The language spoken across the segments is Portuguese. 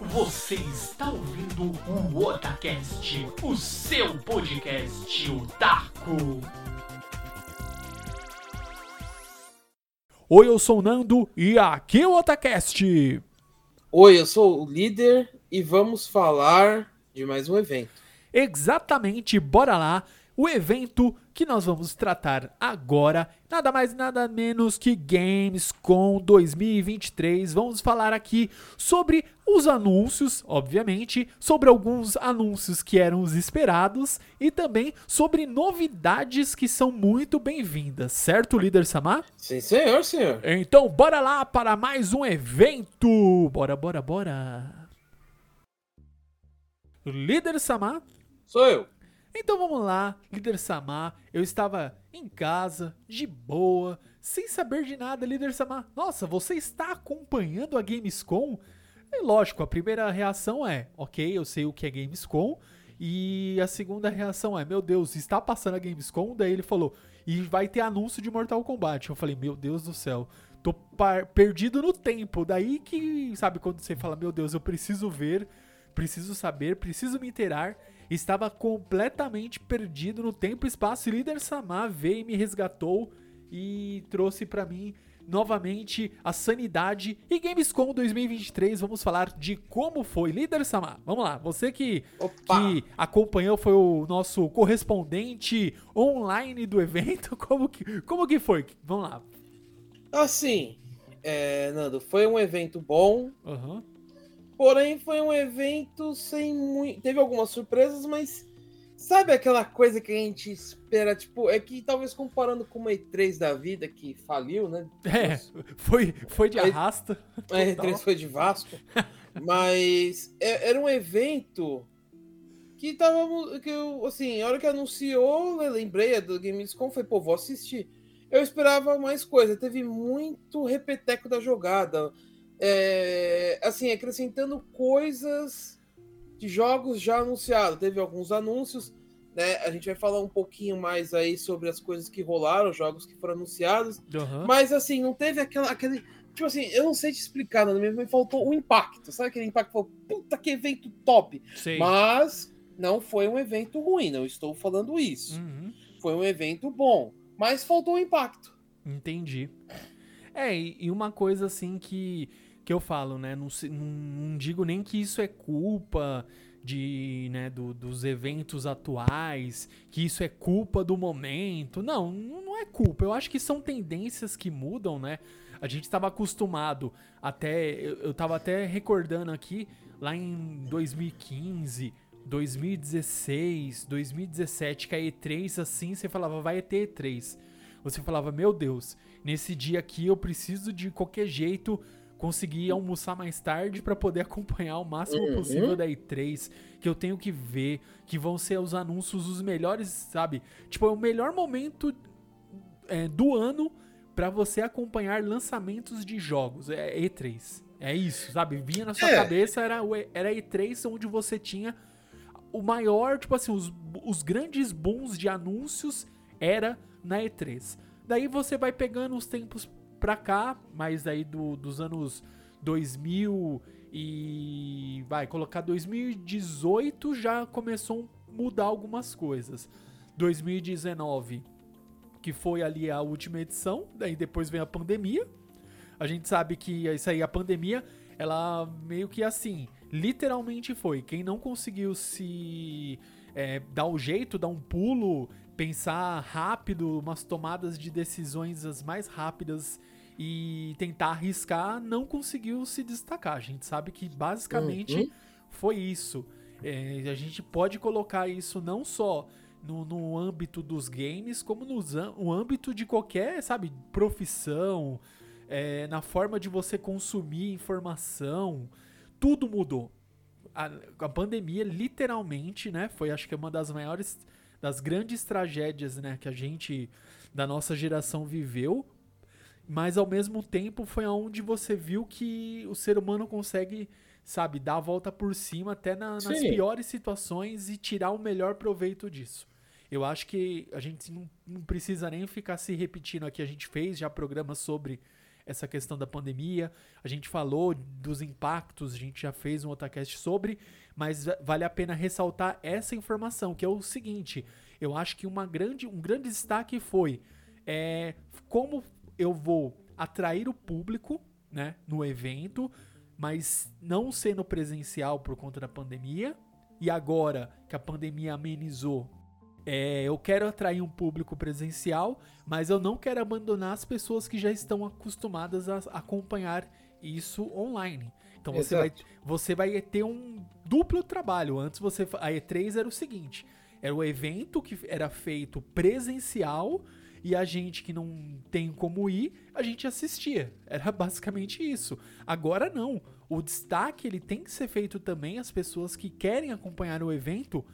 Você está ouvindo o Otacast, o seu podcast otaku. Oi, eu sou o Nando e aqui é o Otacast. Oi, eu sou o líder e vamos falar de mais um evento. Exatamente, bora lá. O evento que nós vamos tratar agora, nada mais nada menos que Gamescom 2023. Vamos falar aqui sobre os anúncios, obviamente, sobre alguns anúncios que eram os esperados e também sobre novidades que são muito bem-vindas, certo, líder Samar? Sim, senhor, senhor. Então, bora lá para mais um evento. Bora, bora, bora. Líder Samar? Sou eu. Então vamos lá, líder Samar. Eu estava em casa, de boa, sem saber de nada, líder Samar. Nossa, você está acompanhando a Gamescom? E lógico, a primeira reação é: ok, eu sei o que é Gamescom. E a segunda reação é: meu Deus, está passando a Gamescom? Daí ele falou: e vai ter anúncio de Mortal Kombat. Eu falei: meu Deus do céu, tô perdido no tempo. Daí que, sabe, quando você fala: meu Deus, eu preciso ver, preciso saber, preciso me inteirar estava completamente perdido no tempo e espaço. E líder Samar veio e me resgatou e trouxe para mim novamente a sanidade. E Gamescom 2023, vamos falar de como foi. Líder Samar, vamos lá. Você que, que acompanhou, foi o nosso correspondente online do evento. Como que, como que foi? Vamos lá. Assim, é, Nando, foi um evento bom. Uhum. Porém, foi um evento sem muito. Teve algumas surpresas, mas sabe aquela coisa que a gente espera? Tipo, é que talvez comparando com uma E3 da vida que faliu, né? É, foi, foi de arrasta. A E3 foi de Vasco. mas é, era um evento que tava. Que eu, assim, a hora que anunciou, eu lembrei do Gamescom, foi, pô, vou assistir. Eu esperava mais coisa. Teve muito repeteco da jogada é, assim, acrescentando coisas de jogos já anunciados. Teve alguns anúncios, né? A gente vai falar um pouquinho mais aí sobre as coisas que rolaram, jogos que foram anunciados. Uhum. Mas assim, não teve aquela, aquele. Tipo assim, eu não sei te explicar, não, me faltou o impacto. Sabe aquele impacto? Falou, puta que evento top! Sim. Mas não foi um evento ruim, não estou falando isso. Uhum. Foi um evento bom, mas faltou o impacto. Entendi. É, e uma coisa assim que que eu falo, né? Não, não, digo nem que isso é culpa de, né, do, dos eventos atuais, que isso é culpa do momento. Não, não é culpa. Eu acho que são tendências que mudam, né? A gente estava acostumado até. Eu estava até recordando aqui, lá em 2015, 2016, 2017, que a E3 assim, você falava, vai ter E3. Você falava, meu Deus, nesse dia aqui eu preciso de qualquer jeito conseguir almoçar mais tarde para poder acompanhar o máximo uhum. possível da E3, que eu tenho que ver, que vão ser os anúncios os melhores, sabe? Tipo, é o melhor momento é, do ano para você acompanhar lançamentos de jogos, é E3. É isso, sabe? Vinha na sua é. cabeça, era, era E3 onde você tinha o maior, tipo assim, os, os grandes bons de anúncios era na E3. Daí você vai pegando os tempos pra cá, mais aí do, dos anos 2000 e vai colocar 2018 já começou a mudar algumas coisas. 2019, que foi ali a última edição, daí depois vem a pandemia. A gente sabe que isso aí a pandemia, ela meio que assim, literalmente foi. Quem não conseguiu se é, dar o jeito, dar um pulo, pensar rápido, umas tomadas de decisões as mais rápidas e tentar arriscar, não conseguiu se destacar. A gente sabe que basicamente uhum. foi isso. É, a gente pode colocar isso não só no, no âmbito dos games, como no, no âmbito de qualquer, sabe, profissão, é, na forma de você consumir informação. Tudo mudou. A, a pandemia, literalmente, né, foi acho que uma das maiores das grandes tragédias, né, que a gente da nossa geração viveu, mas ao mesmo tempo foi aonde você viu que o ser humano consegue, sabe, dar a volta por cima até na, nas piores situações e tirar o melhor proveito disso. Eu acho que a gente não, não, precisa nem ficar se repetindo aqui. A gente fez já programas sobre essa questão da pandemia. A gente falou dos impactos, a gente já fez um otacast sobre, mas vale a pena ressaltar essa informação, que é o seguinte: eu acho que uma grande, um grande destaque foi é, como eu vou atrair o público né, no evento, mas não sendo presencial por conta da pandemia. E agora que a pandemia amenizou, é, eu quero atrair um público presencial, mas eu não quero abandonar as pessoas que já estão acostumadas a acompanhar isso online. Então você vai, você vai ter um duplo trabalho. Antes você a E3 era o seguinte, era o evento que era feito presencial e a gente que não tem como ir, a gente assistia. Era basicamente isso. Agora não. O destaque ele tem que ser feito também às pessoas que querem acompanhar o evento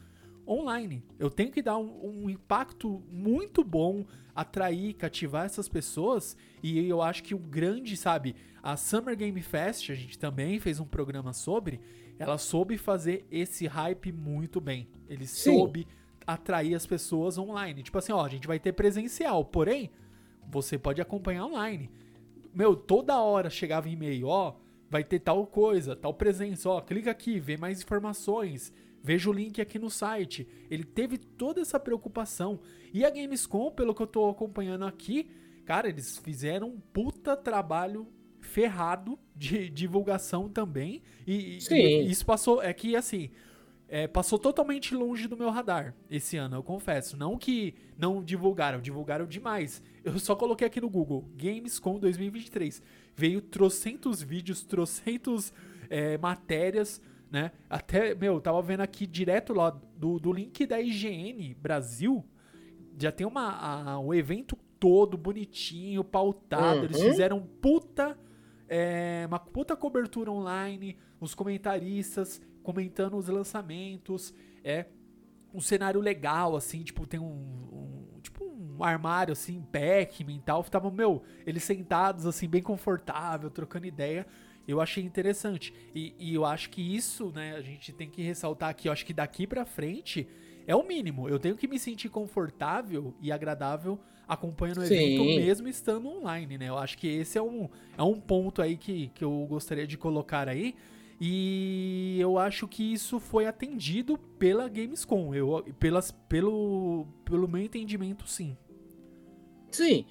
online. Eu tenho que dar um, um, impacto muito bom, atrair, cativar essas pessoas. E eu acho que o grande, sabe, a Summer Game Fest, a gente também fez um programa sobre, ela soube fazer esse hype muito bem. Ele Sim. soube atrair as pessoas online. Tipo assim, ó, a gente vai ter presencial, porém, você pode acompanhar online. Meu, toda hora chegava e-mail, ó, vai ter tal coisa, tal presença, ó, clica aqui, vê mais informações, veja o link aqui no site. Ele teve toda essa preocupação. E a Gamescom, pelo que eu tô acompanhando aqui, cara, eles fizeram um puta trabalho ferrado de divulgação também. E, Sim. e isso passou, é que assim, é, passou totalmente longe do meu radar esse ano, eu confesso. Não que não divulgaram, divulgaram demais. Eu só coloquei aqui no Google, Gamescom 2023. Veio trocentos vídeos, trocentos é, matérias, né? Até, meu, tava vendo aqui direto lá do, do link da IGN Brasil, já tem uma, a, o evento todo bonitinho, pautado. Uhum. Eles fizeram puta, é, uma puta cobertura online, os comentaristas comentando os lançamentos, é um cenário legal, assim, tipo, tem um, um tipo um armário, assim, Pac-Man e tal, tava, meu, eles sentados, assim, bem confortável, trocando ideia, eu achei interessante, e, e eu acho que isso, né, a gente tem que ressaltar aqui, eu acho que daqui pra frente é o mínimo, eu tenho que me sentir confortável e agradável acompanhando o evento mesmo estando online, né, eu acho que esse é um, é um ponto aí que, que eu gostaria de colocar aí, e eu acho que isso foi atendido pela Gamescom, eu, pelas, pelo, pelo meu entendimento, sim. Sim,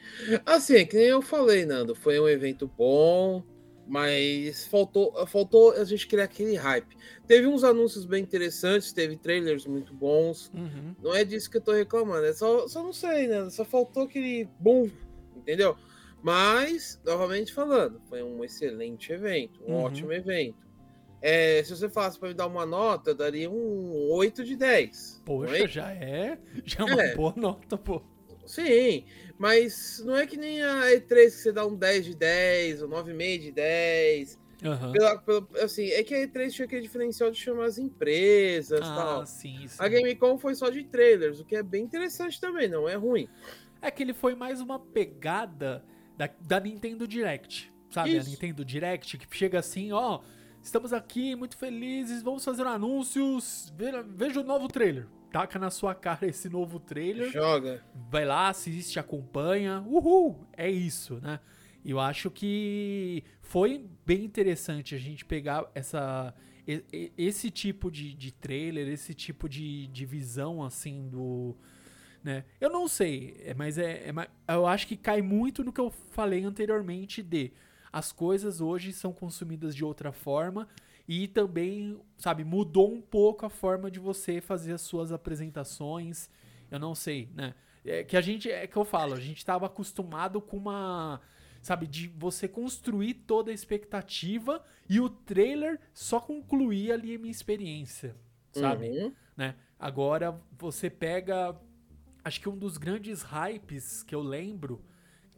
assim, é que nem eu falei, Nando, foi um evento bom, mas faltou, faltou a gente criar aquele hype. Teve uns anúncios bem interessantes, teve trailers muito bons. Uhum. Não é disso que eu tô reclamando, é só, só não sei, né? Só faltou aquele boom, entendeu? Mas, novamente falando, foi um excelente evento, um uhum. ótimo evento. É, se você falasse para me dar uma nota, eu daria um 8 de 10. Poxa, é? já é, já é uma é. boa nota, pô. Sim, mas não é que nem a E3 que você dá um 10 de 10, um 9,5 de 10. Uhum. Pela, pela, assim, é que a E3 tinha aquele diferencial de chamar as empresas e ah, tal. Sim, sim. A Gamecom foi só de trailers, o que é bem interessante também, não é ruim. É que ele foi mais uma pegada da, da Nintendo Direct, sabe? Isso. A Nintendo Direct que chega assim, ó Estamos aqui muito felizes, vamos fazer anúncios. Veja o novo trailer. Taca na sua cara esse novo trailer. Joga. Vai lá, assiste, acompanha. Uhul! É isso, né? Eu acho que foi bem interessante a gente pegar essa, esse tipo de, de trailer, esse tipo de, de visão, assim, do. Né? Eu não sei, é, mas é, é, eu acho que cai muito no que eu falei anteriormente de as coisas hoje são consumidas de outra forma e também, sabe, mudou um pouco a forma de você fazer as suas apresentações. Eu não sei, né? É que a gente, é que eu falo, a gente estava acostumado com uma, sabe, de você construir toda a expectativa e o trailer só concluir ali a minha experiência, sabe? Uhum. Né? Agora você pega, acho que um dos grandes hypes que eu lembro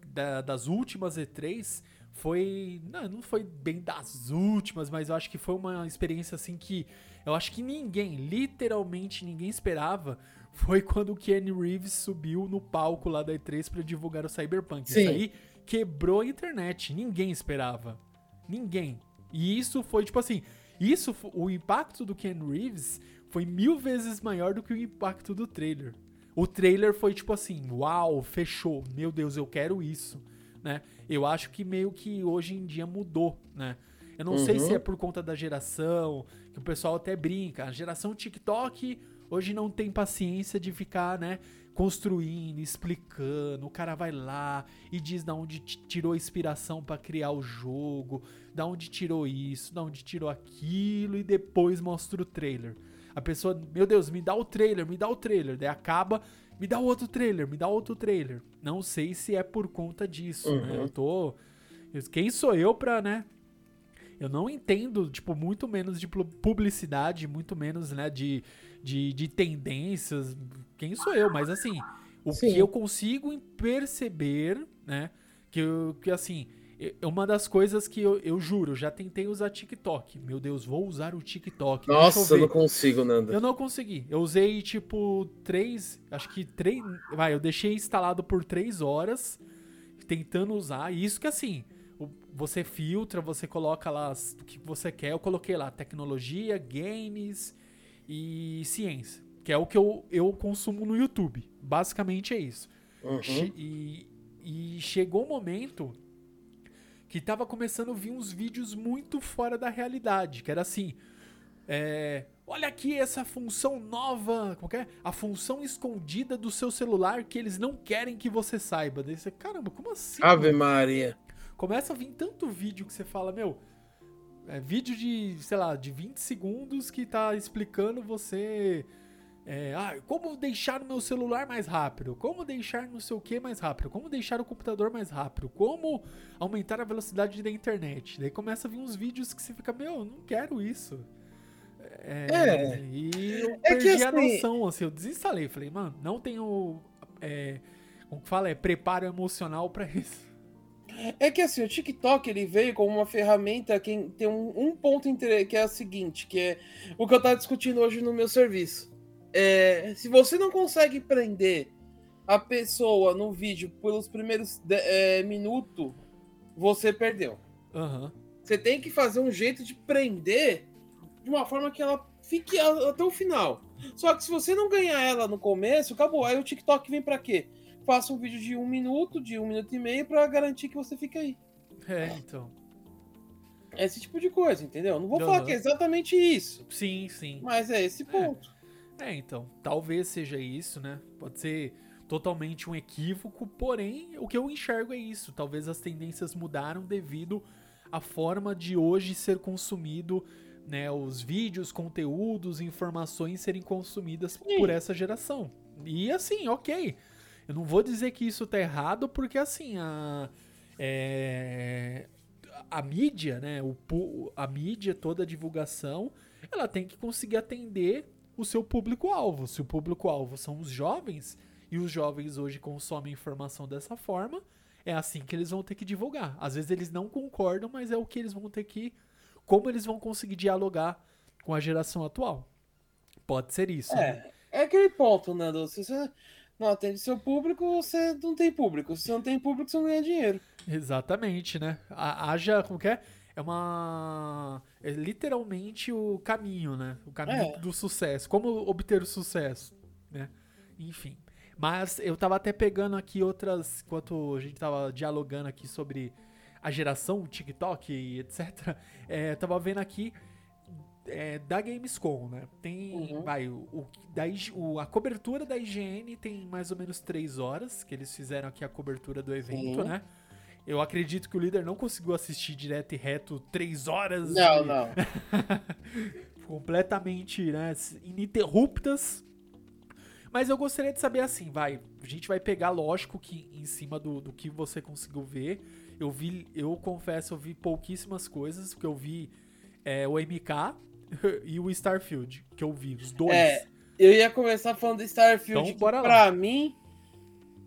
da, das últimas E3 foi. Não, não foi bem das últimas, mas eu acho que foi uma experiência assim que eu acho que ninguém, literalmente ninguém esperava. Foi quando o Kenny Reeves subiu no palco lá da E3 para divulgar o Cyberpunk. Sim. Isso aí quebrou a internet. Ninguém esperava. Ninguém. E isso foi tipo assim. Isso, o impacto do Ken Reeves foi mil vezes maior do que o impacto do trailer. O trailer foi tipo assim, uau, fechou, meu Deus, eu quero isso né? Eu acho que meio que hoje em dia mudou, né? Eu não uhum. sei se Uhum. é por conta da geração, que o pessoal até brinca. A geração TikTok hoje não tem paciência de ficar, né? Construindo, explicando. O cara vai lá e diz da onde tirou a inspiração para criar o jogo, da onde tirou isso, da onde tirou aquilo e depois mostra o trailer. A pessoa, meu Deus, me dá o trailer, me dá o trailer. Daí acaba, me dá outro trailer, me dá outro trailer. Não sei se é por conta disso, Uhum. né? Eu tô. Quem sou eu pra, né? Eu não entendo, tipo, muito menos de publicidade, muito menos, né, de, de, de tendências. Quem sou eu? Mas, assim, o Sim. que eu consigo perceber, né, que, que assim, é uma das coisas que eu, eu juro, já tentei usar TikTok. Meu Deus, vou usar o TikTok. Nossa, eu ver. não consigo, Nando. Eu não consegui. Eu usei, tipo, três. Acho que três. Vai, eu deixei instalado por três horas, tentando usar. E isso que assim. o- Você filtra, você coloca lá o que você quer. Eu coloquei lá tecnologia, games e ciência. Que é o que eu, eu consumo no YouTube. Basicamente é isso. Uhum. E, e chegou um momento que tava começando a vir uns vídeos muito fora da realidade, que era assim, é, olha aqui essa função nova, como que é? A função escondida do seu celular que eles não querem que você saiba. Daí você, caramba, como assim? Ave Maria. Começa a vir tanto vídeo que você fala, meu, é vídeo de, sei lá, de 20 segundos que tá explicando você. É, ah, como deixar o meu celular mais rápido? Como deixar não sei o que mais rápido? Como deixar o computador mais rápido? Como aumentar a velocidade da internet? Daí começa a vir uns vídeos que você fica, meu, eu não quero isso. É, É. E eu É perdi a assim- noção, assim, eu desinstalei. Falei, mano, não tenho. É, como que fala? É preparo emocional pra isso. É que assim, o TikTok ele veio como uma ferramenta que tem um, um ponto que é o seguinte, que é o que eu tava discutindo hoje no meu serviço. É, se você não consegue prender a pessoa no vídeo pelos primeiros é, minutos, você perdeu. Aham. Você tem que fazer um jeito de prender de uma forma que ela fique até o final. Só que se você não ganhar ela no começo, acabou. Aí o TikTok vem pra quê? Faça um vídeo de um minuto, de um minuto e meio, pra garantir que você fique aí. É, então. Esse tipo de coisa, entendeu? Não vou Aham. falar que é exatamente isso, Sim, sim. mas é esse ponto. É, então, talvez seja isso, né? Pode ser totalmente um equívoco, porém, o que eu enxergo é isso. Talvez as tendências mudaram devido à forma de hoje ser consumido, né? Os vídeos, conteúdos, informações serem consumidas Sim. por essa geração. E assim, ok. Eu não vou dizer que isso tá errado, porque assim, a. é, a mídia, né? O, a mídia, toda a divulgação, ela tem que conseguir atender o seu público-alvo. Se o público-alvo são os jovens, e os jovens hoje consomem informação dessa forma, é assim que eles vão ter que divulgar. Às vezes eles não concordam, mas é o que eles vão ter que. Como eles vão conseguir dialogar com a geração atual. Pode ser isso. né? É, é aquele ponto, Nando. Se você não atende seu público, você não tem público. Se você não tem público, você não ganha dinheiro. Exatamente, né? Haja, como que é? É uma. É literalmente o caminho, né? O caminho É. do sucesso. Como obter o sucesso, né? Enfim. Mas eu tava até pegando aqui outras. Enquanto a gente tava dialogando aqui sobre a geração, o TikTok e etc. É, tava vendo aqui é, da Gamescom, né? Tem. Uhum. Vai, o, o- da o- a cobertura da IGN tem mais ou menos três horas que eles fizeram aqui a cobertura do evento, né? Eu acredito que o líder não conseguiu assistir direto e reto três horas Não, de- não. completamente né, ininterruptas. Mas eu gostaria de saber assim, vai, a gente vai pegar, lógico, que em cima do, do que você conseguiu ver. Eu vi, eu confesso, eu vi pouquíssimas coisas, porque eu vi é, o MK e o Starfield, que eu vi, os dois. É, Eu ia começar falando do Starfield, Então, bora lá. pra mim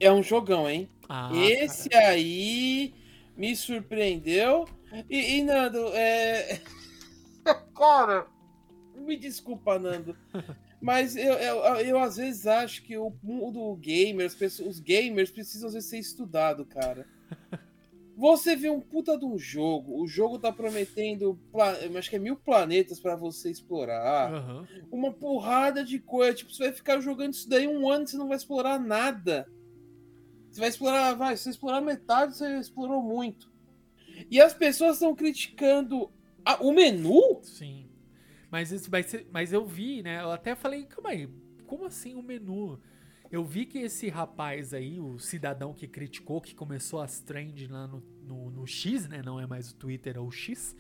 é um jogão, hein? Ah, Esse cara. aí me surpreendeu. E, e, Nando, é. Cara, me desculpa, Nando. Mas eu, eu, eu, às vezes acho que o mundo gamer, as pessoas- os gamers precisam às vezes ser estudado, cara. Você vê um puta de um jogo, o jogo tá prometendo, acho que é mil planetas pra você explorar, Aham. uma porrada de coisa. Tipo, você vai ficar jogando isso daí um ano e você não vai explorar nada. Você vai explorar, vai, se explorar metade, você explorou muito. E as pessoas estão criticando a- o menu? Sim. Mas, isso ser, mas eu vi, né? Eu até falei, calma aí, como assim o menu? Eu vi que esse rapaz aí, o cidadão que criticou, que começou as trends lá no, no, no X, né? Não é mais o Twitter, é o X.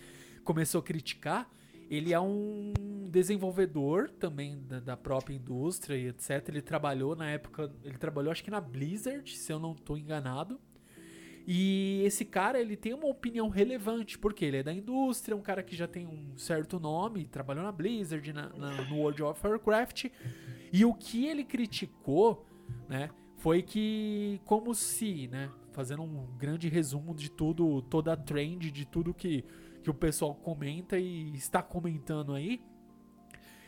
Começou a criticar. Ele é um desenvolvedor também da, da própria indústria e etc. Ele trabalhou na época. Ele trabalhou acho que na Blizzard, se eu não estou enganado. E esse cara, ele tem uma opinião relevante, porque ele é da indústria, um cara que já tem um certo nome, trabalhou na Blizzard, na, na- no World of Warcraft. E o que ele criticou, né, foi que, como se, né, fazendo um grande resumo de tudo, toda a trend, de tudo que, que o pessoal comenta e está comentando aí,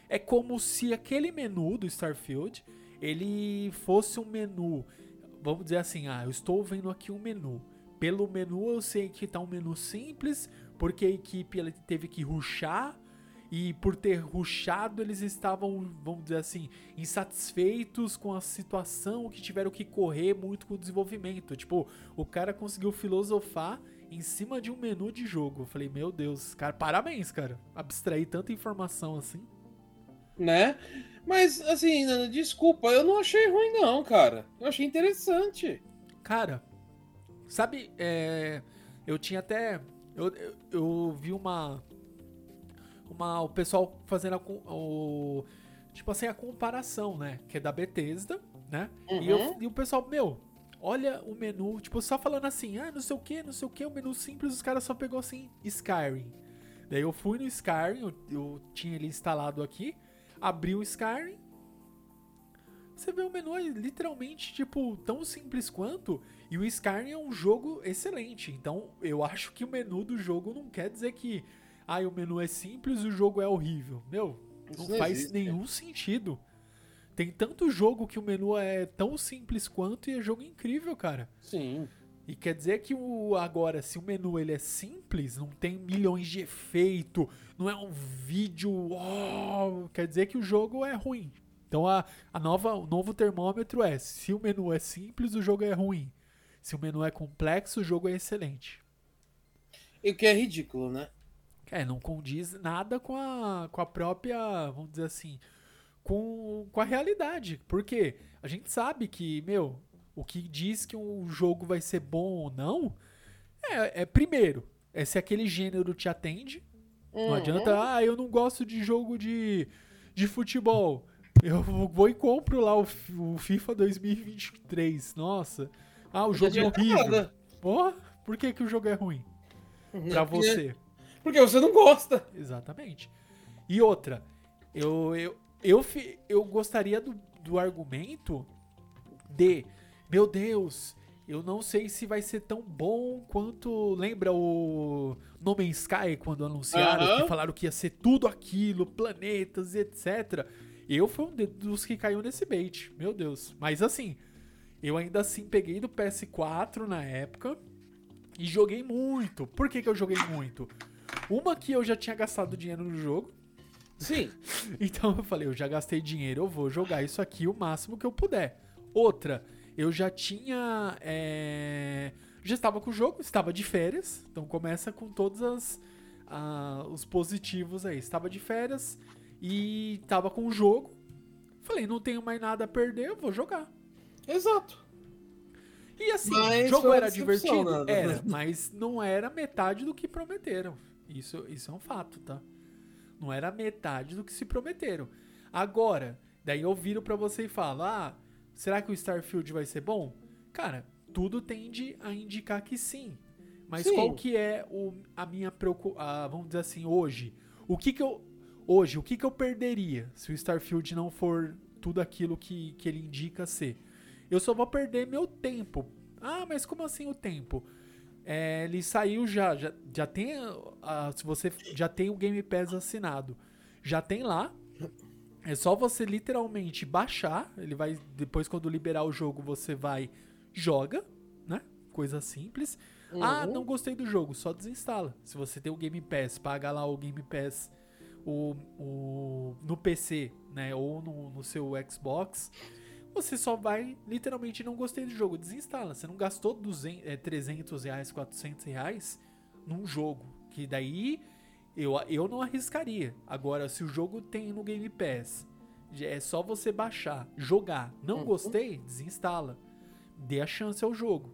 é como se aquele menu do Starfield, ele fosse um menu, vamos dizer assim, ah, eu estou vendo aqui um menu. Pelo menu eu sei que tá um menu simples, porque a equipe ela teve que ruxar e por ter ruxado eles estavam, vamos dizer assim, insatisfeitos com a situação que tiveram que correr muito com o desenvolvimento. Tipo, o cara conseguiu filosofar em cima de um menu de jogo. Eu falei, meu Deus, cara, parabéns, cara. Abstrair tanta informação assim. Né? Mas, assim, desculpa, eu não achei ruim, não, cara. Eu achei interessante. Cara, sabe, é, eu tinha até. Eu, eu, eu vi uma. Uma. O pessoal fazendo a, o. Tipo assim, a comparação, né? Que é da Bethesda, né? E, eu- Uhum. e o pessoal, meu, olha o menu, tipo, só falando assim, ah, não sei o que, não sei o que, o menu simples, os caras só pegou assim, Skyrim. Daí eu fui no Skyrim, eu, eu tinha ele instalado aqui, abri o Skyrim. Você vê o menu é literalmente, tipo, tão simples quanto. E o Skyrim é um jogo excelente. Então, eu acho que o menu do jogo não quer dizer que. Ah, o menu é simples e o jogo é horrível. Meu, não não faz existe, nenhum sentido. Tem tanto jogo que o menu é tão simples quanto e é jogo incrível, cara. Sim. E quer dizer que o agora, se o menu ele é simples, não tem milhões de efeito, não é um vídeo, uau, quer dizer que o jogo é ruim. Então a, a nova, o novo termômetro é: se o menu é simples, o jogo é ruim. Se o menu é complexo, o jogo é excelente. E o que é ridículo, né? É, não condiz nada com a, com a própria, vamos dizer assim, com, com a realidade. Porque a gente sabe que, meu, o que diz que um jogo vai ser bom ou não é, é primeiro, é se aquele gênero te atende. Não Uhum. adianta, ah, eu não gosto de jogo de, de futebol. Eu vou e compro lá o, o FIFA 2023. Nossa. Ah, o Não jogo é horrível. Porra, por que, que o jogo é ruim? Pra Porque- você. Porque você não gosta. Exatamente. E outra, eu, eu, eu, eu gostaria do, do argumento de, meu Deus, eu não sei se vai ser tão bom quanto. Lembra o No Man's Sky quando anunciaram Aham. que falaram que ia ser tudo aquilo, planetas, etc. Eu fui um dos que caiu nesse bait, meu Deus. Mas assim, eu ainda assim peguei do PS4 na época e joguei muito. Por que, que eu joguei muito? Uma que eu já tinha gastado dinheiro no jogo. Sim. Então eu falei, eu já gastei dinheiro, eu vou jogar isso aqui o máximo que eu puder. Outra, eu já tinha. é, Já estava com o jogo, estava de férias. Então começa com todos as, ah, os positivos aí. Estava de férias e estava com o jogo. Falei, não tenho mais nada a perder, eu vou jogar. Exato. E assim, Mas o jogo era divertido? né? Era, mas não era metade do que prometeram. Isso, isso é um fato, tá? Não era metade do que se prometeram. Agora, daí eu viro pra você e falo: ah, será que o Starfield vai ser bom? Cara, tudo tende a indicar que sim. Mas Sim. qual que é o, a minha preocupação, vamos dizer assim, hoje? O que que eu, hoje, o que que eu perderia se o Starfield não for tudo aquilo que, que ele indica ser? Eu só vou perder meu tempo. Ah, mas como assim o tempo? É, ele saiu já, já, já tem, ah, se você já tem o Game Pass assinado, já tem lá. É só você literalmente baixar. Ele vai depois quando liberar o jogo você vai joga, né? Coisa simples. Ah, Uhum. não gostei do jogo, só desinstala. Se você tem o Game Pass, paga lá o Game Pass o, o, no PC, né? Ou no, no seu Xbox. Você só vai literalmente não gostei do jogo, desinstala. Você não gastou 200, é, 300 reais, 400 reais num jogo, que daí eu, eu não arriscaria. Agora, se o jogo tem no Game Pass, é só você baixar, jogar. Não uhum. gostei, desinstala. Dê a chance ao jogo.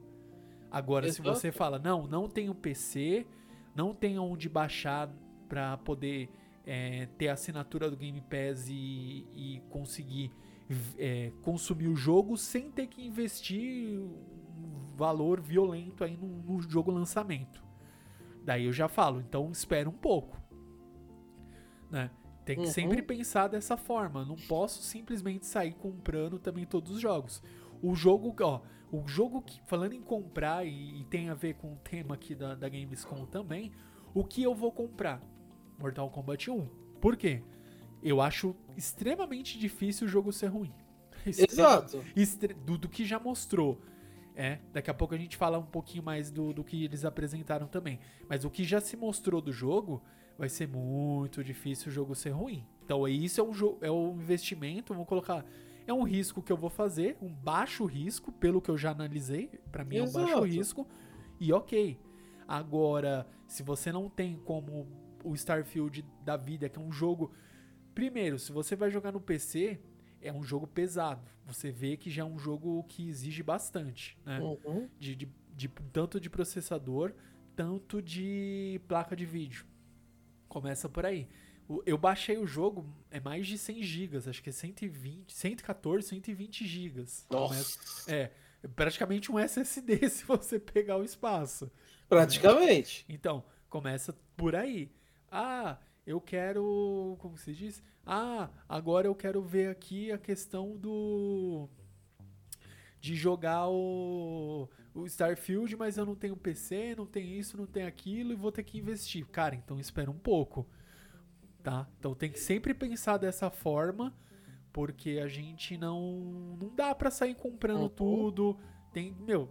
Agora, Exato. se você fala, não, não tenho PC, não tenho onde baixar para poder é, ter a assinatura do Game Pass e, e conseguir é, consumir o jogo sem ter que investir um valor violento aí no, no jogo lançamento. Daí eu já falo, então espera um pouco. Né? Tem que uhum. sempre pensar dessa forma. Não posso simplesmente sair comprando também todos os jogos. O jogo, ó, o jogo que, falando em comprar e, e tem a ver com o tema aqui da, da Gamescom também, o que eu vou comprar? Mortal Kombat 1. Por quê? Eu acho extremamente difícil o jogo ser ruim. Exato. Do, do que já mostrou. É, daqui a pouco a gente fala um pouquinho mais do, do que eles apresentaram também. Mas o que já se mostrou do jogo, vai ser muito difícil o jogo ser ruim. Então isso é um, é um investimento, vamos colocar, é um risco que eu vou fazer, um baixo risco, pelo que eu já analisei, para mim Exato. é um baixo risco, e ok. Agora, se você não tem como o Starfield da vida, que é um jogo... Primeiro, se você vai jogar no PC, é um jogo pesado. Você vê que já é um jogo que exige bastante, né? Uhum. De, de, de, tanto de processador, tanto de placa de vídeo. Começa por aí. Eu baixei o jogo, é mais de 100 GB, acho que é 120, 114, 120 GB. Nossa. É, praticamente um SSD se você pegar o espaço. Praticamente. Então, começa por aí. Ah, eu quero. Como se diz? Ah, agora eu quero ver aqui a questão do. De jogar o, o Starfield, mas eu não tenho PC, não tenho isso, não tenho aquilo e vou ter que investir. Cara, então espera um pouco. Tá? Então tem que sempre pensar dessa forma, porque a gente não. Não dá para sair comprando uhum. tudo. Tem. Meu,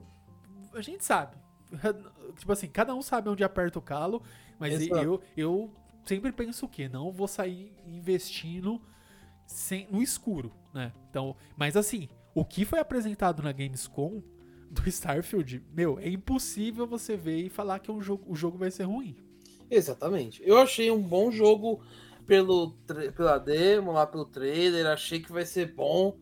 a gente sabe. tipo assim, cada um sabe onde aperta o calo, mas eu, eu sempre penso o quê? Não vou sair investindo sem, no escuro, né? Então, mas assim, o que foi apresentado na Gamescom do Starfield, meu, é impossível você ver e falar que é um jogo, o jogo vai ser ruim. Exatamente. Eu achei um bom jogo pelo pela demo, lá pelo trailer, achei que vai ser bom.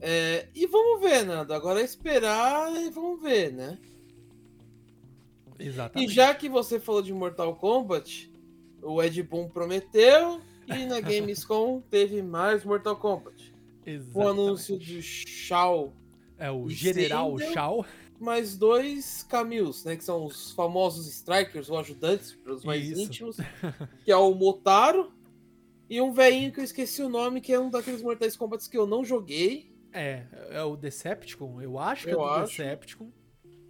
É, e vamos ver, Nando. Agora é esperar e vamos ver, né? Exatamente. E já que você falou de Mortal Kombat, o Ed Boon prometeu e na Gamescom teve mais Mortal Kombat. Exatamente. O anúncio de Shao. É o General Shao. Mais dois caminhos, né? Que são os famosos Strikers, ou ajudantes, para os mais Isso. íntimos. Que é o Motaro. E um velhinho que eu esqueci o nome, que é um daqueles Mortais Kombat que eu não joguei. É, é o Decepticon, eu acho que eu é o acho. Decepticon.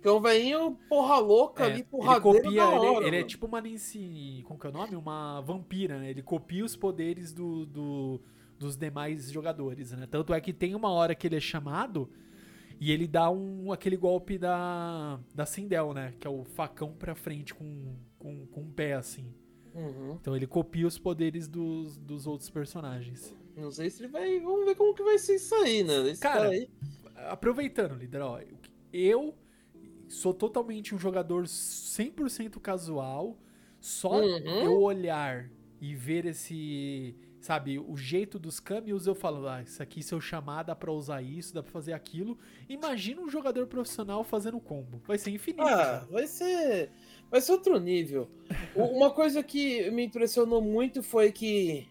Que é um velhinho porra louca é, ali, porradeiro ele copia, hora, ele, ele, é tipo uma Nancy, como que é o nome? Uma vampira, né? Ele copia os poderes do, do, dos demais jogadores, né? Tanto é que tem uma hora que ele é chamado e ele dá um, aquele golpe da, da Sindel, né? Que é o facão pra frente com, com, com um pé, assim. Uhum. Então ele copia os poderes dos, dos outros personagens. Não sei se ele vai. Vamos ver como que vai ser isso aí, né? Esse cara, cara aí... aproveitando, líder, ó, eu sou totalmente um jogador 100% casual. Só uhum. eu olhar e ver esse, sabe, o jeito dos caminhos, eu falo, ah, isso aqui se eu chamar dá pra usar isso, dá pra fazer aquilo. Imagina um jogador profissional fazendo combo. Vai ser infinito. Ah, vai ser. Vai ser outro nível. Uma coisa que me impressionou muito foi que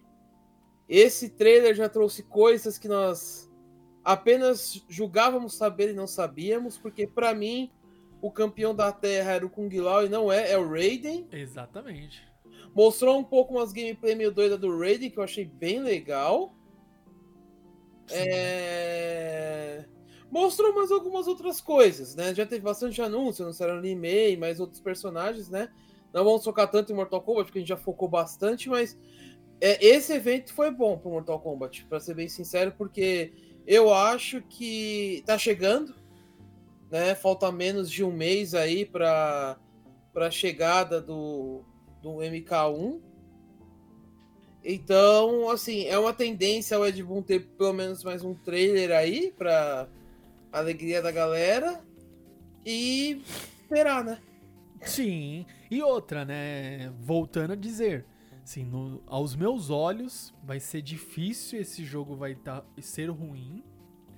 esse trailer já trouxe coisas que nós apenas julgávamos saber e não sabíamos, porque para mim o campeão da Terra era o Kung Lao e não é, é o Raiden. Exatamente. Mostrou um pouco umas gameplay meio doida do Raiden, que eu achei bem legal. É... Mostrou mais algumas outras coisas, né? Já teve bastante anúncio, anunciaram anime e mais outros personagens, né? Não vamos focar tanto em Mortal Kombat, porque a gente já focou bastante, mas é, esse evento foi bom pro Mortal Kombat, para ser bem sincero, porque eu acho que tá chegando, né? Falta menos de um mês aí para a chegada do, do MK1. Então, assim, é uma tendência o Ed Boon ter pelo menos mais um trailer aí pra alegria da galera. E esperar, né? Sim. E outra, né? Voltando a dizer, assim, no- aos meus olhos, vai ser difícil esse jogo vai tá, ser ruim.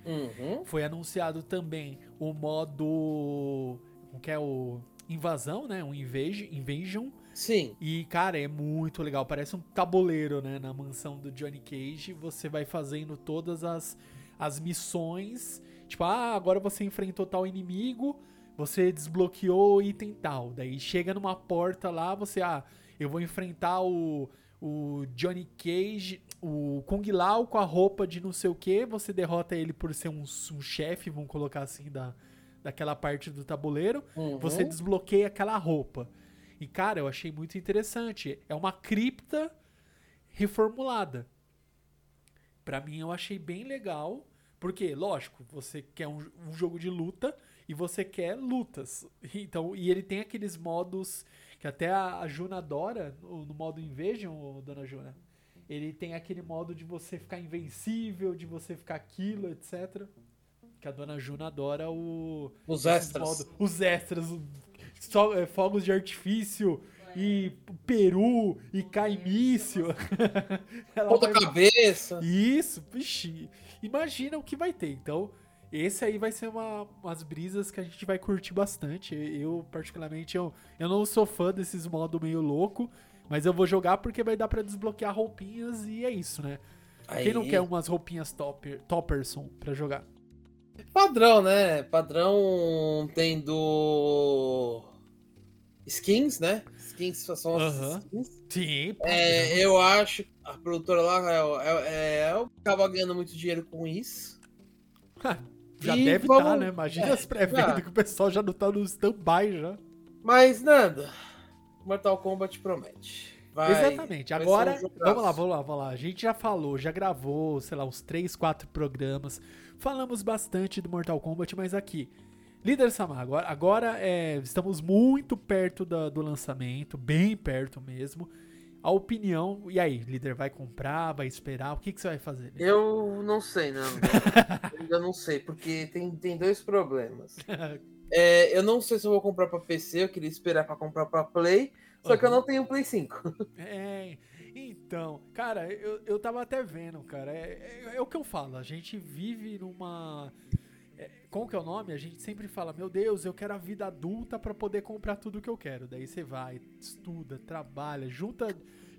Uhum. Foi anunciado também o modo. Como que é o. Invasão, né? Um invasion, invasion. Sim. E, cara, é muito legal. Parece um tabuleiro, né? Na mansão do Johnny Cage. Você vai fazendo todas as, as missões. Tipo, ah, agora você enfrentou tal inimigo. Você desbloqueou item tal. Daí chega numa porta lá, você, ah, eu vou enfrentar o, o Johnny Cage, o Kung Lao com a roupa de não sei o que. Você derrota ele por ser um, um chefe, vamos colocar assim, da, daquela parte do tabuleiro. Uhum. Você desbloqueia aquela roupa. E, cara, eu achei muito interessante. É uma cripta reformulada. Pra mim, eu achei bem legal. Porque, lógico, você quer um, um jogo de luta e você quer lutas. Então, e ele tem aqueles modos que até a, a Juna adora, no, no modo Invasion, dona Juna. Ele tem aquele modo de você ficar invencível, de você ficar aquilo, etc. Que a dona Juna adora o, Os extras. modos- os extras, o- é, fogos de artifício e peru e cai míssil. Ela Ponta vai- cabeça. Isso, vixi. Imagina o que vai ter. Então, esse aí vai ser uma, umas brisas que a gente vai curtir bastante. Eu, particularmente, eu, eu não sou fã desses modos meio louco, mas eu vou jogar porque vai dar pra desbloquear roupinhas e é isso, né? Quem não Aí. quer umas roupinhas topper, topperson pra jogar? Padrão, né? Padrão tendo skins, né? Skins são as Aham. skins. Sim, É, eu acho a produtora lá é, é, é, acaba ganhando muito dinheiro com isso. já E deve estar, vamos- né? Imagina é, as pré-vendas que o pessoal já não tá no stand-by já. Mas nada, Mortal Kombat promete. Vai- Exatamente. vai Agora, um vamos lá, vamos lá, vamos lá. A gente já falou, já gravou, sei lá, uns 3, 4 programas. Falamos bastante do Mortal Kombat, mas aqui. Líder Samar, agora, agora é, estamos muito perto da- do lançamento, bem perto mesmo. A opinião, e aí, líder, vai comprar, vai esperar? O que, que você vai fazer? líder? Eu não sei, não. Eu ainda não sei, porque tem, tem dois problemas. É, eu não sei se eu vou comprar pra PC, eu queria esperar pra comprar pra Play, só que eu Uhum. não tenho Play 5. É, então, cara, eu, eu tava até vendo, cara. É, é- é o que eu falo, a gente vive numa. é, como que é o nome? A gente sempre fala, meu Deus, eu quero a vida adulta pra poder comprar tudo que eu quero. Daí você vai, estuda, trabalha, junta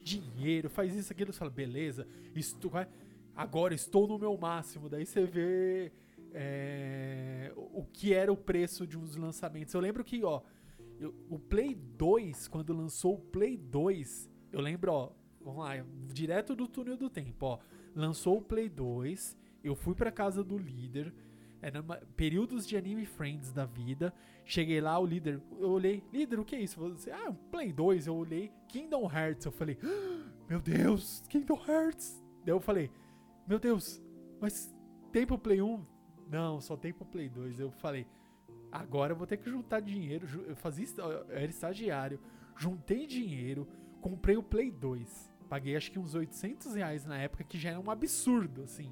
dinheiro, faz isso, aquilo, você fala, beleza, estu agora estou no meu máximo. Daí você vê é, o que era o preço de uns lançamentos. Eu lembro que, ó, eu- o Play 2, quando lançou o Play 2, eu lembro, ó, vamos lá, direto do túnel do tempo, ó. Lançou o Play 2, eu fui pra casa do líder, era uma- períodos de anime friends da vida. Cheguei lá, o líder, eu olhei, líder, o que é isso? Você, ah, um Play 2, eu olhei, Kingdom Hearts, eu falei, "Ah, meu Deus, Kingdom Hearts. Daí eu falei, meu Deus, mas tem pro Play 1? Não, só tem pro Play 2. Eu falei, agora eu vou ter que juntar dinheiro. Eu fazia, eu era estagiário, juntei dinheiro, comprei o Play 2. Paguei acho que uns 800 reais na época, que já era um absurdo, assim.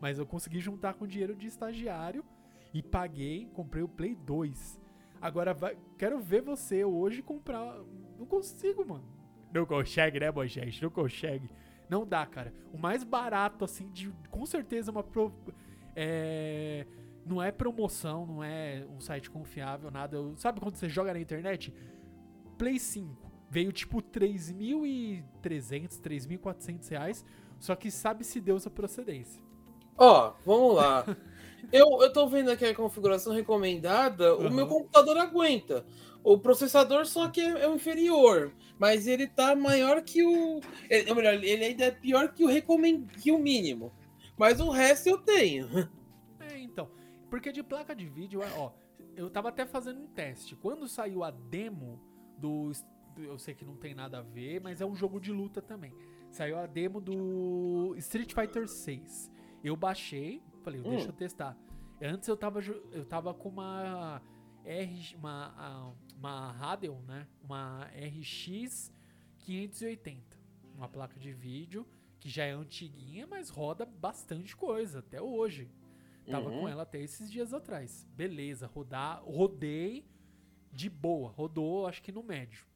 Mas eu consegui juntar com dinheiro de estagiário e paguei, comprei o Play 2. Agora vai, quero ver você hoje comprar. Não consigo, mano. Não consegue, né, Moisés? Não consegue. Não dá, cara. O mais barato, assim, de com certeza uma. Pro, é, não é promoção, não é um site confiável, nada. Sabe quando você joga na internet? Play 5 veio tipo 3.300, 3.400 reais. Só que sabe-se Deus a procedência. Ó, vamos lá. Eu, eu tô vendo aqui a configuração recomendada, o Uhum. meu computador aguenta. O processador só que é, é o inferior, mas ele tá maior que o. Ele, ou melhor, ele ainda é pior que o, recomend, que o mínimo. Mas o resto eu tenho. É, então. Porque de placa de vídeo, ó, eu tava até fazendo um teste. Quando saiu a demo do. Eu sei que não tem nada a ver, mas é um jogo de luta também. Saiu a demo do Street Fighter 6. Eu baixei, falei, Hum. deixa eu testar. Antes eu tava, eu tava com uma R, uma, uma Radeon, né? Uma RX 580. uma placa de vídeo que já é antiguinha, mas roda bastante coisa até hoje. Tava Uhum. com ela até esses dias atrás. Beleza, rodar, rodei de boa, rodou acho que no médio.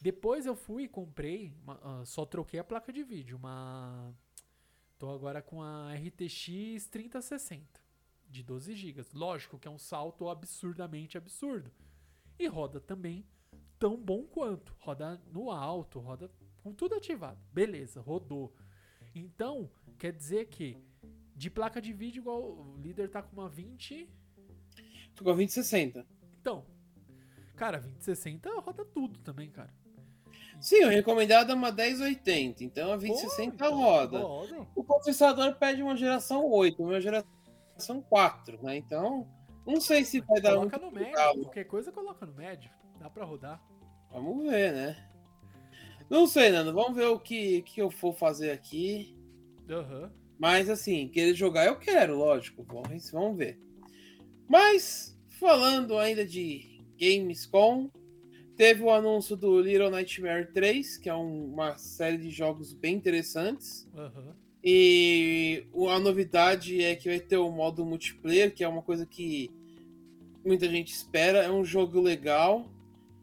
Depois eu fui e comprei, uma- ah, só troquei a placa de vídeo, uma tô agora com a RTX 3060 de 12 GB. Lógico que é um salto absurdamente absurdo. E roda também tão bom quanto. Roda no alto, roda com tudo ativado. Beleza, rodou. Então, quer dizer que de placa de vídeo, igual o líder tá com uma 20. Tô com a 2060. Então, cara, 2060 roda tudo também, cara. Sim, o recomendado é uma 1080, então a 2060 Pô, então, roda. roda. O processador pede uma geração 8, uma geração 4, né? Então, não sei se vai dar Coloca muito no médio. Qualquer coisa coloca no médio. Dá pra rodar. Vamos ver, né? Não sei, Nando. Vamos ver o que, que eu for fazer aqui. Aham. Mas assim, querer jogar eu quero, lógico. Vamos, vamos ver. Mas, falando ainda de Gamescom, teve o anúncio do Little Nightmare 3, que é um- uma série de jogos bem interessantes. Aham. E a novidade é que vai ter o modo multiplayer, que é uma coisa que muita gente espera. É um jogo legal.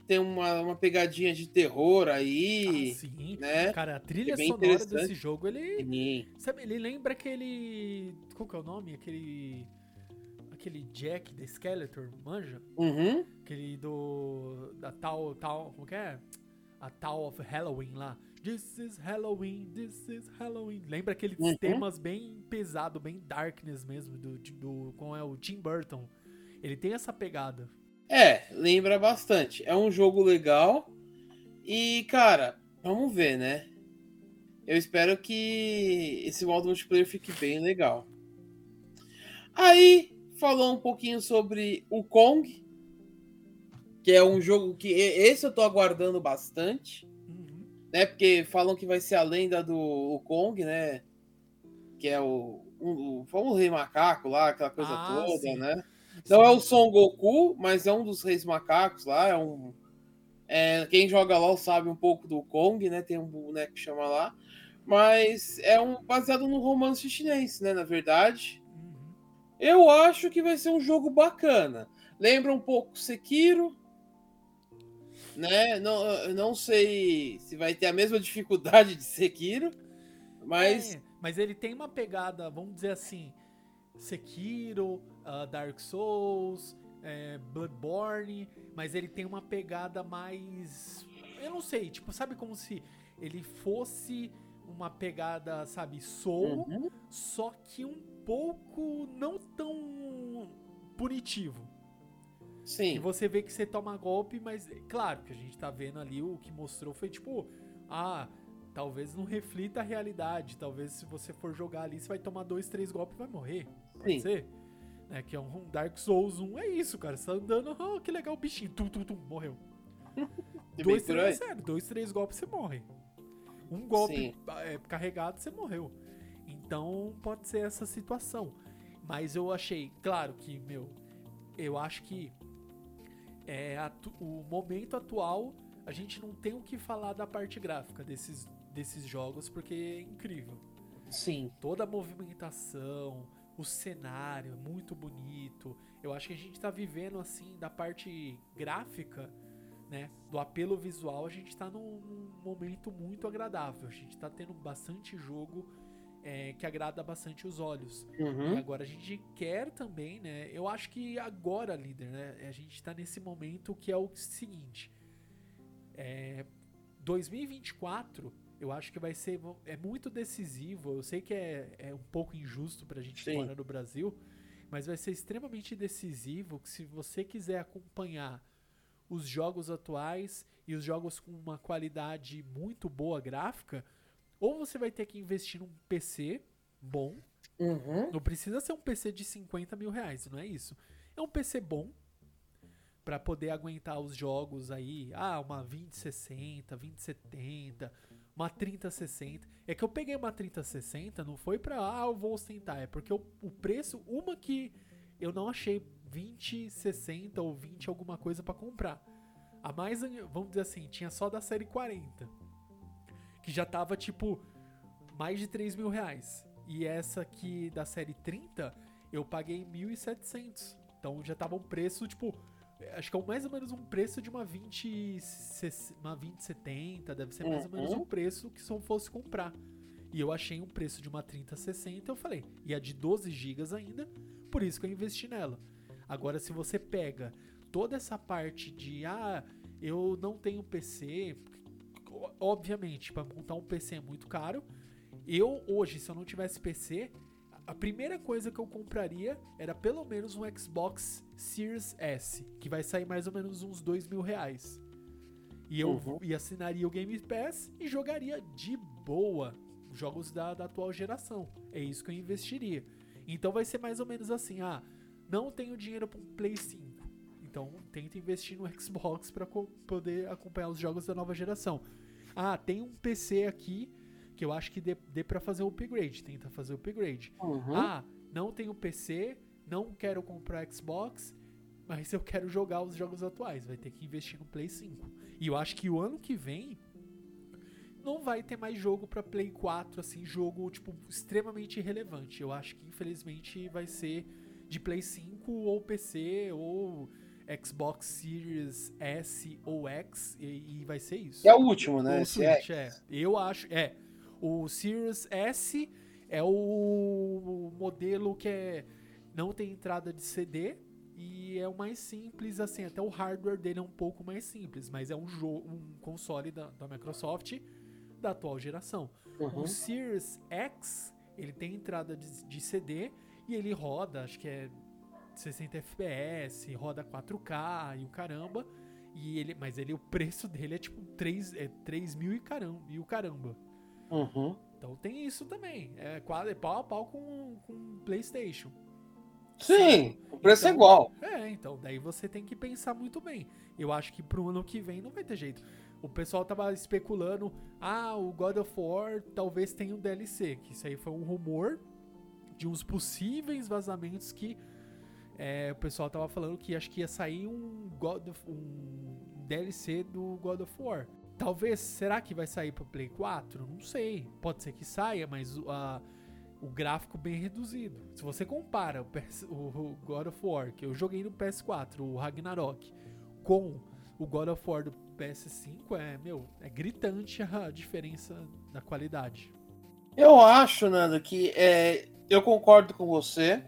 Tem uma, uma pegadinha de terror aí, Ah, sim. né? Cara, a trilha É sonora desse jogo, ele. Sim. Sabe, ele lembra aquele. Qual que é o nome? Aquele. Aquele Jack the Skeletor, manja? Uhum. Aquele do. Da tal. tal como que é? A Tal of Halloween lá. This is Halloween, this is Halloween. Lembra aqueles Uhum. temas bem pesado, bem darkness mesmo, do, do. Como é o Tim Burton. Ele tem essa pegada. É, lembra bastante. É um jogo legal. E, cara, vamos ver, né? Eu espero que esse modo multiplayer fique bem legal. Aí, falou um pouquinho sobre o Kong, que é um jogo que esse eu tô aguardando bastante, Uhum. né? Porque falam que vai ser a lenda do Kong, né? Que é o, o, o famoso rei macaco lá, aquela coisa Ah, toda, sim. né? Não é o. Son Goku, mas é um dos reis macacos lá. É um. é, quem joga LOL sabe um pouco do Kong, né? Tem um boneco que chama lá. Mas é um baseado no romance chinês, né? Na verdade. Uhum. Eu acho que vai ser um jogo bacana. Lembra um pouco Sekiro. Né? Não, não sei se vai ter a mesma dificuldade de Sekiro. Mas. É, mas ele tem uma pegada, vamos dizer assim, Sekiro, ah, Dark Souls, é, Bloodborne, mas ele tem uma pegada mais. Eu não sei, tipo, sabe como se ele fosse uma pegada, sabe, Soul, Uhum. só que um pouco não tão punitivo. E Sim. você vê que você toma golpe, mas claro que a gente tá vendo ali o que mostrou foi tipo, ah, talvez não reflita a realidade, talvez se você for jogar ali você vai tomar dois, três golpes e vai morrer. Pode Sim. ser? Né, que é um Dark Souls 1, é isso, cara. Você tá andando, oh, que legal o bichinho, tum, tum, tum, morreu. Dois, três, sério, dois, três golpes você morre. Um golpe Sim. é, carregado, você morreu. Então pode ser essa situação. Mas eu achei, claro que, meu, eu acho que é, o momento atual a gente não tem o que falar da parte gráfica desses, desses jogos porque é incrível. Sim. Toda a movimentação, o cenário é muito bonito. Eu acho que a gente tá vivendo assim da parte gráfica, né? Do apelo visual, a gente tá num, num momento muito agradável. A gente tá tendo bastante jogo é, que agrada bastante os olhos. E Uhum. agora a gente quer também, né? Eu acho que agora, líder, né? A gente tá nesse momento que é o seguinte. É, 2024, eu acho que vai ser é muito decisivo. Eu sei que é, é um pouco injusto pra gente que Sim. mora no Brasil, mas vai ser extremamente decisivo que se você quiser acompanhar os jogos atuais e os jogos com uma qualidade muito boa gráfica, ou você vai ter que investir num PC bom, Uhum. não precisa ser um PC de 50 mil reais, não é isso. É um PC bom para poder aguentar os jogos aí. Ah, uma 2060, 2070, uma 3060. É que eu peguei uma 3060, não foi pra, ah, eu vou ostentar. É porque o, o preço, uma que eu não achei 2060 ou 20 alguma coisa para comprar. A mais, vamos dizer assim, tinha só da série 40. que já tava tipo mais de 3 mil reais. E essa aqui da série 30, eu paguei 1.700. Então já tava um preço, tipo, acho que é mais ou menos um preço de uma 20, uma 2070, deve ser mais ou menos Uhum. um preço que se eu fosse comprar. E eu achei um preço de uma 3060, eu falei, e a de 12 GB ainda, por isso que eu investi nela. Agora, se você pega toda essa parte de, ah, eu não tenho PC, obviamente, para montar um PC é muito caro. Eu, hoje, se eu não tivesse PC, a primeira coisa que eu compraria era pelo menos um Xbox Series S, que vai sair mais ou menos uns dois mil reais. E eu Uhum. e assinaria o Game Pass e jogaria de boa jogos da, da atual geração. É isso que eu investiria. Então vai ser mais ou menos assim: ah, não tenho dinheiro para um Play 5. Então tenta investir no Xbox para poder acompanhar os jogos da nova geração. Ah, tem um PC aqui que eu acho que dê, dê para fazer o upgrade. Tenta fazer o upgrade. Uhum. Ah, não tenho PC, não quero comprar Xbox, mas eu quero jogar os jogos atuais. Vai ter que investir no Play 5. E eu acho que o ano que vem não vai ter mais jogo pra Play 4, assim, jogo, tipo, extremamente irrelevante. Eu acho que, infelizmente, vai ser de Play 5 ou PC ou Xbox Series S ou X e, e vai ser isso. É o último, né? O Esse é. Switch, é. Eu acho. É. O Series S é o modelo que é, não tem entrada de CD e é o mais simples, assim. Até o hardware dele é um pouco mais simples, mas é um, jogo, um console da, da Microsoft da atual geração. Uhum. O Series X, ele tem entrada de, de CD e ele roda, acho que é 60 FPS, roda 4K e o caramba. E ele, mas ele, o preço dele é tipo 3, é 3 mil e caramba, e o caramba. Uhum. Então tem isso também. É, quase, é pau a pau com, com PlayStation. Sim, o preço é Então- igual. É, então daí você tem que pensar muito bem. Eu acho que pro ano que vem não vai ter jeito. O pessoal tava especulando, ah, o God of War talvez tenha um DLC, que isso aí foi um rumor de uns possíveis vazamentos que é, o pessoal tava falando que acho que ia sair um God of, um DLC do God of War. Talvez, será que vai sair pro Play 4? Não sei. Pode ser que saia, mas a, o gráfico bem reduzido. Se você compara o, PS o God of War, que eu joguei no PS4, o Ragnarok, com o God of War do PS5, é, meu, é gritante a diferença da qualidade. Eu acho, Nando, que é, eu concordo com você.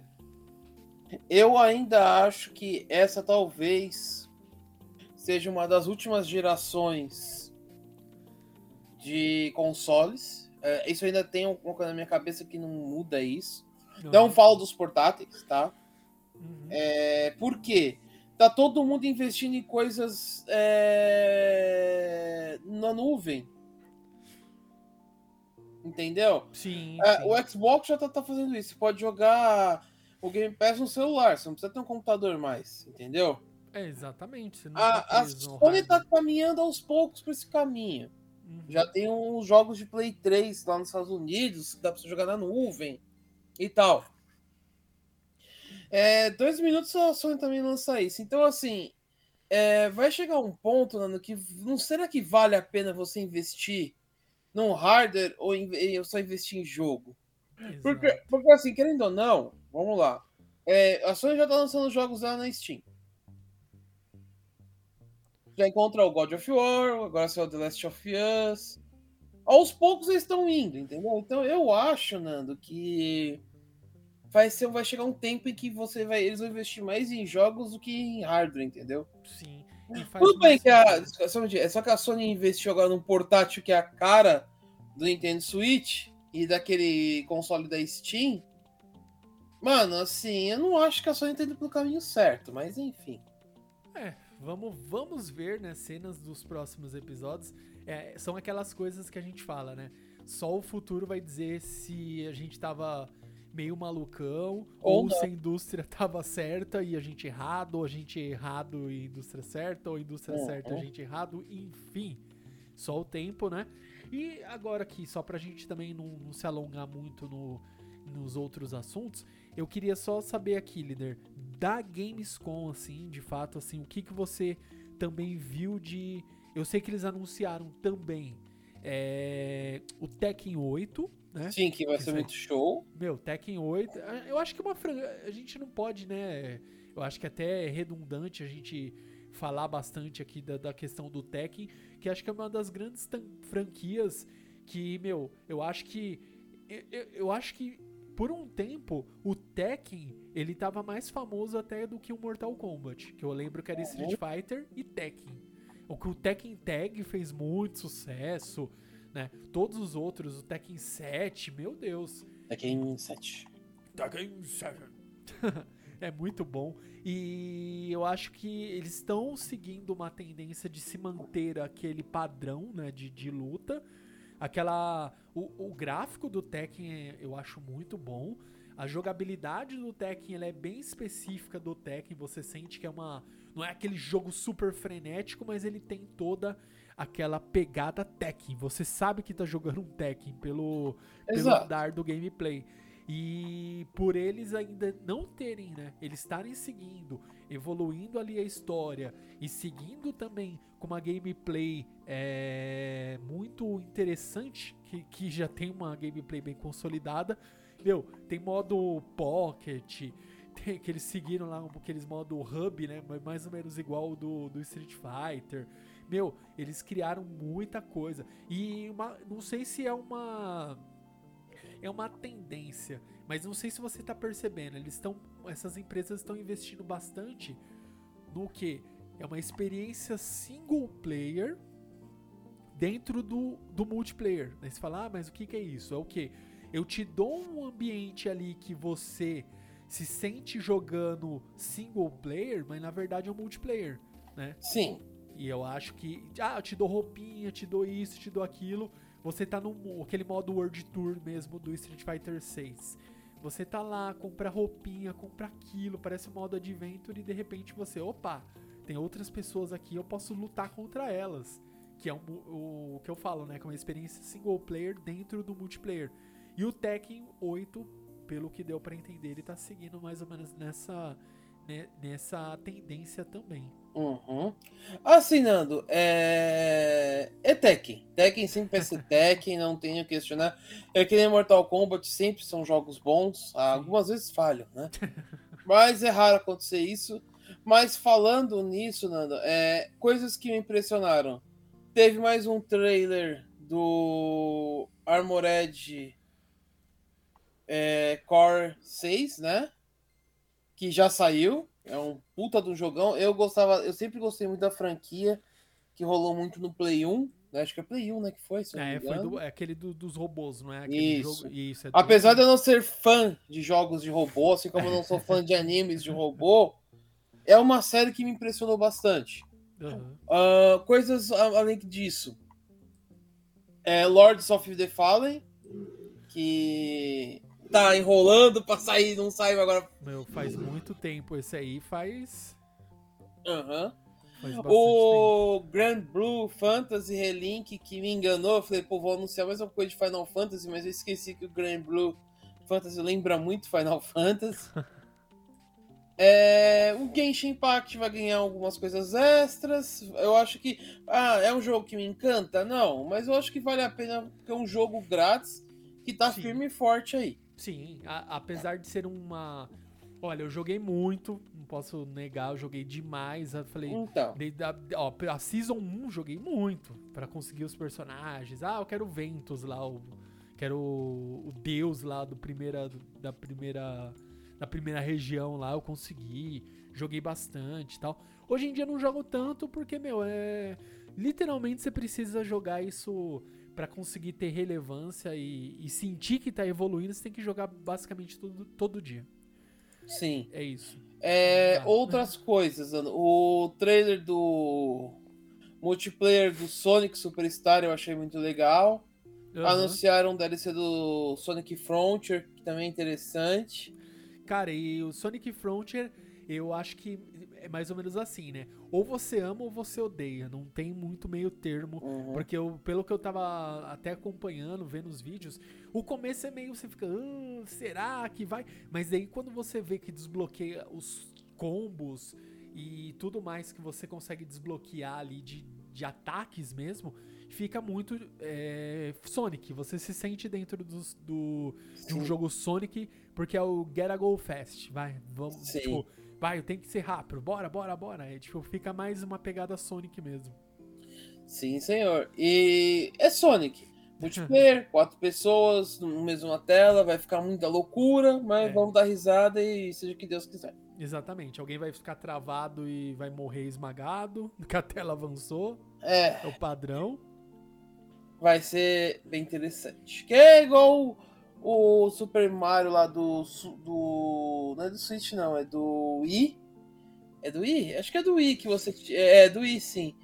Eu ainda acho que essa talvez seja uma das últimas gerações de consoles. É, isso ainda tem uma coisa na minha cabeça que não muda isso. Não falo dos portáteis, tá? Uhum. É, por quê? Tá todo mundo investindo em coisas é, na nuvem. Entendeu? Sim, É, sim. o Xbox já tá, tá fazendo isso. Você pode jogar o Game Pass no celular, você não precisa ter um computador mais, entendeu? É, exatamente. Não A, tá a Sony tá caminhando aos poucos pra esse caminho. Uhum. Já tem uns jogos de Play 3 lá nos Estados Unidos, que dá pra você jogar na nuvem e tal. É, dois minutos a Sony também lança isso. Então, assim, é, vai chegar um ponto, Nando, que não será que vale a pena você investir num hardware ou, ou só investir em jogo? Porque, porque assim, querendo ou não, vamos lá. É, a Sony já tá lançando jogos lá na Steam. Já encontra o God of War, agora saiu The Last of Us. Aos poucos eles estão indo, entendeu? Então eu acho, Nando, que vai, ser, vai chegar um tempo em que você vai, eles vão investir mais em jogos do que em hardware, entendeu? Sim. Tudo bem que a, é só que a Sony investiu agora num portátil que é a cara do Nintendo Switch e daquele console da Steam. Mano, assim, eu não acho que a Sony tá indo pelo caminho certo, mas enfim. É, vamos, vamos ver, né, cenas dos próximos episódios. É, são aquelas coisas que a gente fala, né? Só o futuro vai dizer se a gente tava meio malucão, Ou ou, se a indústria tava certa e a gente errado, ou a gente errado e a indústria certa, ou a indústria Uhum. certa e a gente errado, enfim. Só o tempo, né? E agora aqui, só pra gente também não, não se alongar muito no, nos outros assuntos, eu queria só saber aqui, líder, da Gamescom, assim, de fato, assim, o que, que você também viu de. Eu sei que eles anunciaram também É, o Tekken 8, né? Sim, que vai ser muito show. Meu, Tekken 8, a- eu acho que é uma a gente não pode, né? Eu acho que até é redundante a gente falar bastante aqui da, da questão do Tekken, que acho que é uma das grandes franquias que, meu, eu acho que eu- eu acho que por um tempo o Tekken ele tava mais famoso até do que o Mortal Kombat, que eu lembro que era Street Fighter e Tekken. O que o Tekken Tag fez muito sucesso, né? Todos os outros, o Tekken 7, meu Deus. Tekken 7. Tekken 7. é muito bom. E eu acho que eles estão seguindo uma tendência de se manter aquele padrão né, de, de luta. Aquela. O, o gráfico do Tekken é- eu acho muito bom. A jogabilidade do Tekken ela é bem específica do Tekken. Você sente que é uma. Não é aquele jogo super frenético, mas ele tem toda aquela pegada Tekken. Você sabe que tá jogando um Tekken pelo, pelo Exato. andar do gameplay. E por eles ainda não terem, né? Eles estarem seguindo, evoluindo ali a história e seguindo também com uma gameplay é, muito interessante, que, que já tem uma gameplay bem consolidada. Meu, tem modo pocket, tem, que eles seguiram lá aqueles modo hub, né? Mais ou menos igual do, do Street Fighter. Meu, eles criaram muita coisa. E uma, não sei se é uma é uma tendência, mas não sei se você tá percebendo, eles estão essas empresas estão investindo bastante no que é uma experiência single player dentro do, do multiplayer. Aí você fala, ah, mas o que, que é isso? É o que? Eu te dou um ambiente ali que você se sente jogando single player, mas na verdade é um multiplayer, né? Sim. E eu acho que, ah, eu te dou roupinha, te dou isso, te dou aquilo. Você tá no aquele modo World Tour mesmo do Street Fighter 6. Você tá lá, compra roupinha, compra aquilo, parece um modo Adventure e de repente você, opa, tem outras pessoas aqui, eu posso lutar contra elas. Que é um mu- o, que eu falo, né? Que é uma experiência single player dentro do multiplayer. E o Tekken 8, pelo que deu pra entender, ele tá seguindo mais ou menos nessa, nessa tendência também. Uhum. Assim, Nando, é... é Tekken. Tekken sempre vai ser Tekken, não tenho que questionar. É que nem Mortal Kombat, sempre são jogos bons. Algumas vezes falham, né? Mas é raro acontecer isso. Mas falando nisso, Nando, é... coisas que me impressionaram. Teve mais um trailer do Armored é, Core 6, né? Que já saiu. É um puta do jogão. Eu gostava, eu sempre gostei muito da franquia, que rolou muito no Play 1. né? Acho que é Play 1, né? Que foi, É, foi do- é aquele do- dos robôs, não é? Aquele Isso. jogo. Isso, é do- Apesar de eu não ser fã de jogos de robô, assim como eu não sou fã de animes de robô, é uma série que me impressionou bastante. Aham. Ah, coisas além disso. É Lords of the Fallen, que tá enrolando pra sair, não saiu agora. Meu, faz muito tempo. Esse aí faz. Aham. bastante O Grand Blue Fantasy Relink que me enganou, eu falei, pô, vou anunciar mais uma coisa de Final Fantasy, mas eu esqueci que o Grand Blue Fantasy lembra muito Final Fantasy. É, o Genshin Impact vai ganhar algumas coisas extras. Eu acho que. Ah, é um jogo que me encanta? Não, mas eu acho que vale a pena porque é um jogo grátis que tá Sim. firme e forte aí. Sim, a- apesar de ser uma. Olha, eu joguei muito, não posso negar, eu joguei demais. Eu falei, Então. desde a, ó, a Season 1 joguei muito pra conseguir os personagens. Ah, eu quero o Ventus lá, o, quero o, o deus lá do primeira, da primeira da primeira região lá, eu consegui. Joguei bastante e tal. Hoje em dia eu não jogo tanto porque, meu, é. Literalmente você precisa jogar isso pra conseguir ter relevância e, e sentir que tá evoluindo, você tem que jogar basicamente todo, todo dia. Sim. É isso. É, Tá. outras coisas, Ana. o trailer do multiplayer do Sonic Superstar eu achei muito legal. Aham. Anunciaram o DLC do Sonic Frontier, que também é interessante. Cara, e o Sonic Frontier, eu acho que é mais ou menos assim, né? Ou você ama ou você odeia, não tem muito meio termo. Uhum. Porque eu, pelo que eu tava até acompanhando, vendo os vídeos, o começo é meio você fica, "Ah, será que vai? Mas aí quando você vê que desbloqueia os combos e tudo mais que você consegue desbloquear ali de, de ataques mesmo, fica muito é, Sonic. Você se sente dentro dos- do, de um jogo Sonic, porque é o Get Go Fast. Vai, vamos, Sim. tipo, vai, eu tenho que ser rápido. Bora, bora, bora. É, tipo, fica mais uma pegada Sonic mesmo. Sim, senhor. E é Sonic. Multiplayer, quatro pessoas, no mesma tela, vai ficar muita loucura, mas É. vamos dar risada e seja o que Deus quiser. Exatamente. Alguém vai ficar travado e vai morrer esmagado, porque a tela avançou. É, É o padrão. vai ser bem interessante. Que é igual o, Super Mario lá do, do. Não é do Switch, não, é do Wii. É do Wii? Acho que é do Wii que você. É, é do Wii, sim.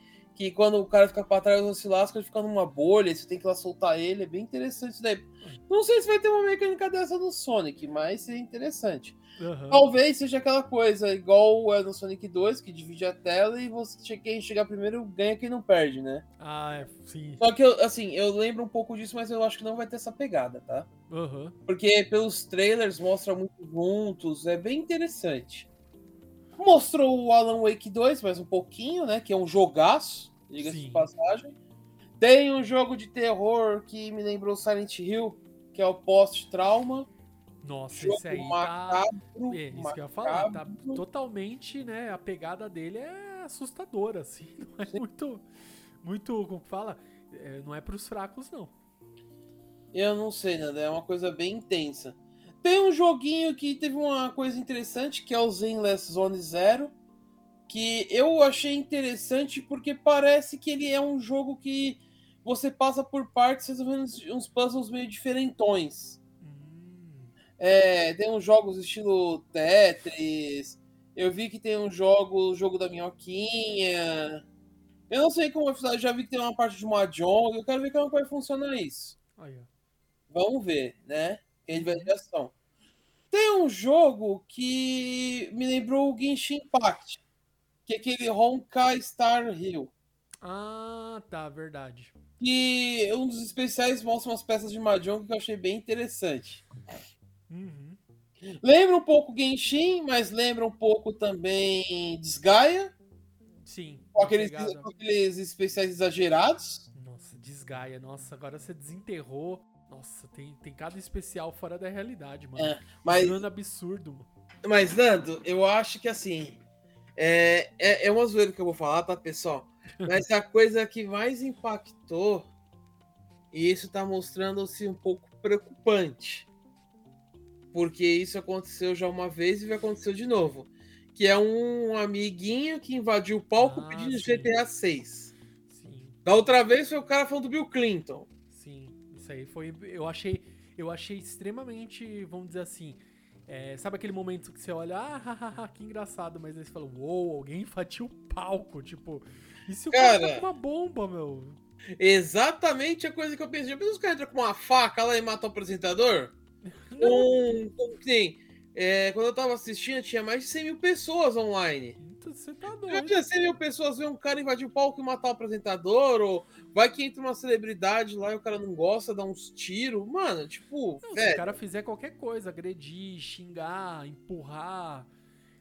Que quando o cara fica pra trás, você lasca, ele fica numa bolha, você tem que ir lá soltar ele. É bem interessante isso daí. Não sei se vai ter uma mecânica dessa no Sonic, mas é interessante. Aham. Talvez seja aquela coisa, igual é no Sonic 2, que divide a tela e você quem chegar primeiro ganha quem não perde, né? Ah, é, sim. Só que, eu, assim, eu lembro um pouco disso, mas eu acho que não vai ter essa pegada, tá? Aham. Porque pelos trailers mostra muito juntos, é bem interessante. Mostrou o Alan Wake 2, mais um pouquinho, né? Que é um jogaço, diga-se de passagem. Tem um jogo de terror que me lembrou Silent Hill, que é o Post-Trauma. Nossa, Jogo esse aí tá. macabro. É, isso que eu ia falar. Tá macabro. totalmente, né? A pegada dele é assustadora, assim. Não é Sim. muito. Muito. Como fala? É, não é pros fracos, não. Eu não sei, Nanda, é uma coisa bem intensa. Tem um joguinho que teve uma coisa interessante, que é o Zenless Zone Zero, que eu achei interessante porque parece que ele é um jogo que você passa por partes resolvendo uns- uns puzzles meio diferentões. Hum, É, tem uns jogos estilo Tetris, eu vi que tem um jogo, o jogo da minhoquinha. Eu não sei como vai funcionar, já vi que tem uma parte de Mahjong, eu quero ver como vai funcionar isso. Vamos ver, né? Que é de variação. Tem um jogo que me lembrou o Genshin Impact, que é aquele Honkai Star Hill. Ah, tá, verdade. Que um dos especiais mostra umas peças de Mahjong que eu achei bem interessante. Uhum. Lembra um pouco Genshin, mas lembra um pouco também Desgaia, Sim. com aqueles, com aqueles especiais exagerados. Nossa, desgaia. Nossa, agora você desenterrou. Nossa, tem, tem cada especial fora da realidade, mano. É, Mas Dano absurdo, mano. Mas, Nando, eu acho que assim. É, é, é uma zoeira que eu vou falar, tá, pessoal? Mas a coisa que mais impactou, e isso tá mostrando-se um pouco preocupante. Porque isso aconteceu já uma vez e vai acontecer de novo. Que é um amiguinho que invadiu o palco Ah, pedindo sim. GTA 6. Sim, Da outra vez foi o cara falando do Bill Clinton. sim. Isso aí foi. Eu achei. Eu achei extremamente, vamos dizer assim. É, sabe aquele momento que você olha, ah, hahaha, que engraçado, mas aí você fala, uou, alguém invadiu o palco, tipo. E se o cara, Cara. tá com uma bomba, meu? Exatamente a coisa que eu pensei. Já pensou os caras entram com uma faca lá e matam o apresentador? Um, um, sim, é, quando eu tava assistindo, tinha mais de 100 mil pessoas online. Você tá Já doido. tinha 100 mil pessoas ver um cara invadir o palco e matar o apresentador, ou vai que entra uma celebridade lá e o cara não gosta, dá uns tiros. Mano, tipo, Não, se o cara fizer qualquer coisa, agredir, xingar, empurrar,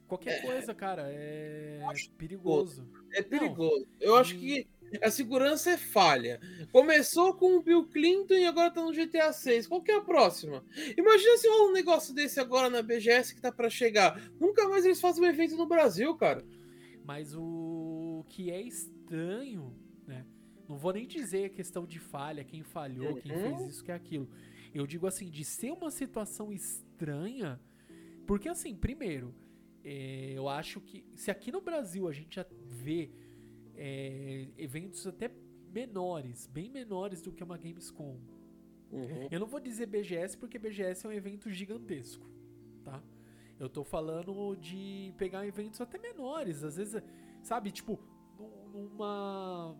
qualquer É. coisa, cara, é Acho perigoso. É perigoso. Eu acho que a segurança é falha. Começou com o Bill Clinton e agora tá no GTA 6. Qual que é a próxima? Imagina se rola um negócio desse agora na BGS que tá pra chegar. Nunca mais eles fazem um evento no Brasil, cara. Mas o que é estranho, né? Não vou nem dizer a questão de falha, quem falhou, quem Uhum. fez isso, que é aquilo. Eu digo assim, de ser uma situação estranha, porque assim, primeiro, é, eu acho que se aqui no Brasil a gente já vê é, eventos até menores, bem menores do que uma Gamescom, Uhum. eu não vou dizer BGS porque BGS é um evento gigantesco, tá? Eu tô falando de pegar eventos até menores, às vezes, sabe, tipo, num- numa.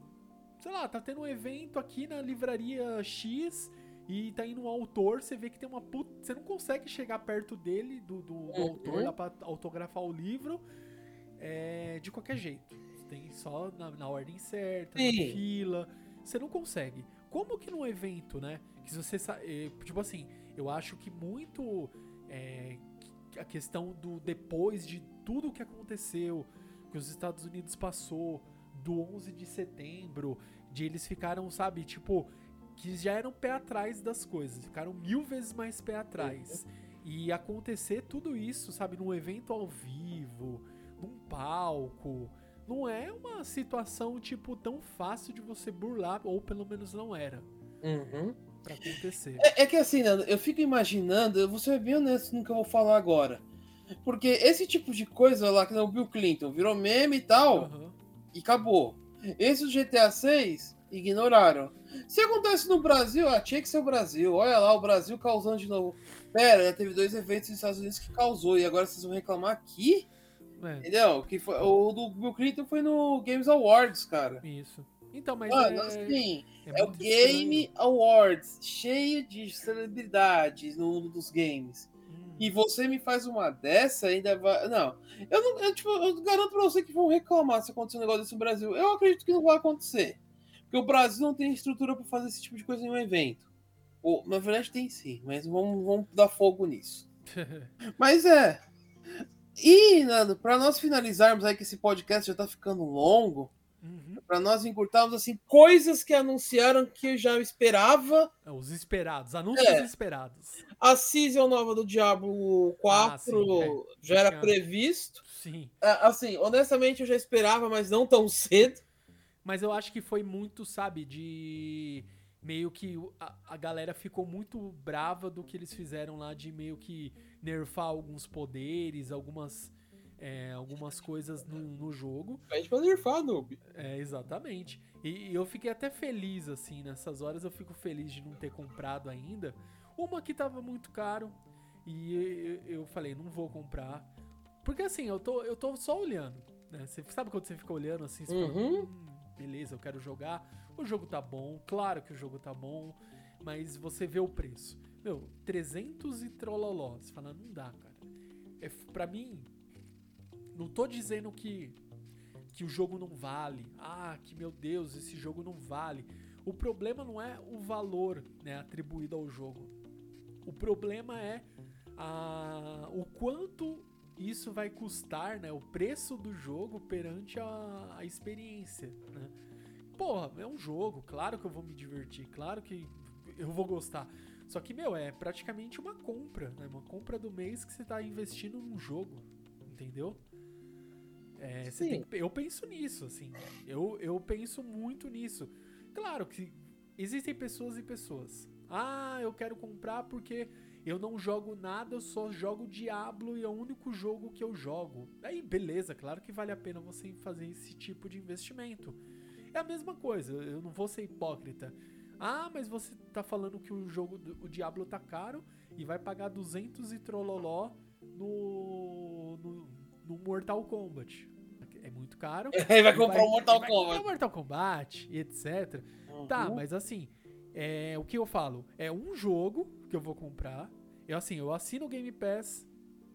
Sei lá, tá tendo um evento aqui na livraria X e tá indo um autor, você vê que tem uma puta. Você não consegue chegar perto dele, do, do, do Uhum. autor, lá pra autografar o livro é, de qualquer jeito. Tem só na, na ordem certa, na Sim. fila. Você não consegue. Como que num evento, né? Que você. eh, Tipo assim, eu acho que muito. é, a questão do depois de tudo que aconteceu, que os Estados Unidos passou, do 11 de setembro, De eles ficaram, sabe, tipo, que já eram pé atrás das coisas, ficaram mil vezes mais pé atrás. E acontecer tudo isso, sabe, num evento ao vivo, num palco, não é uma situação, tipo, tão fácil de você burlar, ou pelo menos não era, Uhum. pra acontecer. É, é que assim, Nando, eu fico imaginando, eu vou ser bem honesto no que eu vou falar agora. Porque esse tipo de coisa lá, que não o Bill Clinton virou meme e tal, Aham. e acabou. Esse do GTA 6, ignoraram. Se acontece no Brasil, ah, tinha que ser o Brasil. Olha lá, o Brasil causando de novo. Pera, já teve dois eventos nos Estados Unidos que causou, e agora vocês vão reclamar aqui? É, Entendeu? Que foi, o do Bill Clinton foi no Games Awards, cara. isso. Então, mas Mano, é, assim, é é o Game estranho. Awards, cheio de celebridades no mundo dos games. Hum. E você me faz uma dessa, ainda vai. Não. Eu não. Eu, tipo, eu garanto pra você que vão reclamar se acontecer um negócio desse no Brasil. Eu acredito que não vai acontecer. Porque o Brasil não tem estrutura pra fazer esse tipo de coisa em um evento. Ou, na verdade tem sim, mas vamos, vamos dar fogo nisso. Mas é. E, Nando, pra nós finalizarmos aí que esse podcast já tá ficando longo, Uhum. pra nós encurtarmos assim, coisas que anunciaram que eu já esperava. É, Os esperados, anúncios É. esperados. A season nova do Diablo 4 Ah, sim, é. já era previsto. Sim. Ah, Assim, honestamente eu já esperava, mas não tão cedo. Mas eu acho que foi muito, sabe, de. Meio que a, a galera ficou muito brava do que eles fizeram lá de meio que nerfar alguns poderes, algumas. é, algumas coisas no, no jogo. Pede pra nerfar, noob. É, exatamente. E, e eu fiquei até feliz, assim, nessas horas eu fico feliz de não ter comprado ainda. Uma que tava muito caro e eu, eu falei, não vou comprar. Porque assim, eu tô, eu tô só olhando, né? Você sabe quando você fica olhando assim, você fala, Uhum. "Hum, beleza, eu quero jogar. O jogo tá bom, claro que o jogo tá bom, mas você vê o preço. Meu, 300 e trololó. Você fala, não dá, cara. É, pra mim, não tô dizendo que que o jogo não vale. Ah, que meu Deus, esse jogo não vale. O problema não é o valor né, atribuído ao jogo. O problema é a, o quanto isso vai custar, né? O preço do jogo perante a, a experiência, né? Porra, é um jogo, claro que eu vou me divertir, claro que eu vou gostar. Só que, meu, é praticamente uma compra, né? Uma compra do mês que você tá investindo num jogo, entendeu? É, você tem que- eu penso nisso, assim. Eu, eu penso muito nisso. Claro que existem pessoas e pessoas. Ah, eu quero comprar porque eu não jogo nada, eu só jogo Diablo e é o único jogo que eu jogo. Aí, beleza, claro que vale a pena você fazer esse tipo de investimento. É a mesma coisa, eu não vou ser hipócrita. Ah, mas você tá falando que o jogo, do- o Diablo tá caro e vai pagar 200 e trololó no, no, no Mortal Kombat. É muito caro. Aí vai Ele comprar o Mortal ele vai comprar Kombat. Mortal Kombat etc. Tá, Uhum. mas assim, é, o que eu falo? É um jogo que eu vou comprar. Eu assim, eu assino o Game Pass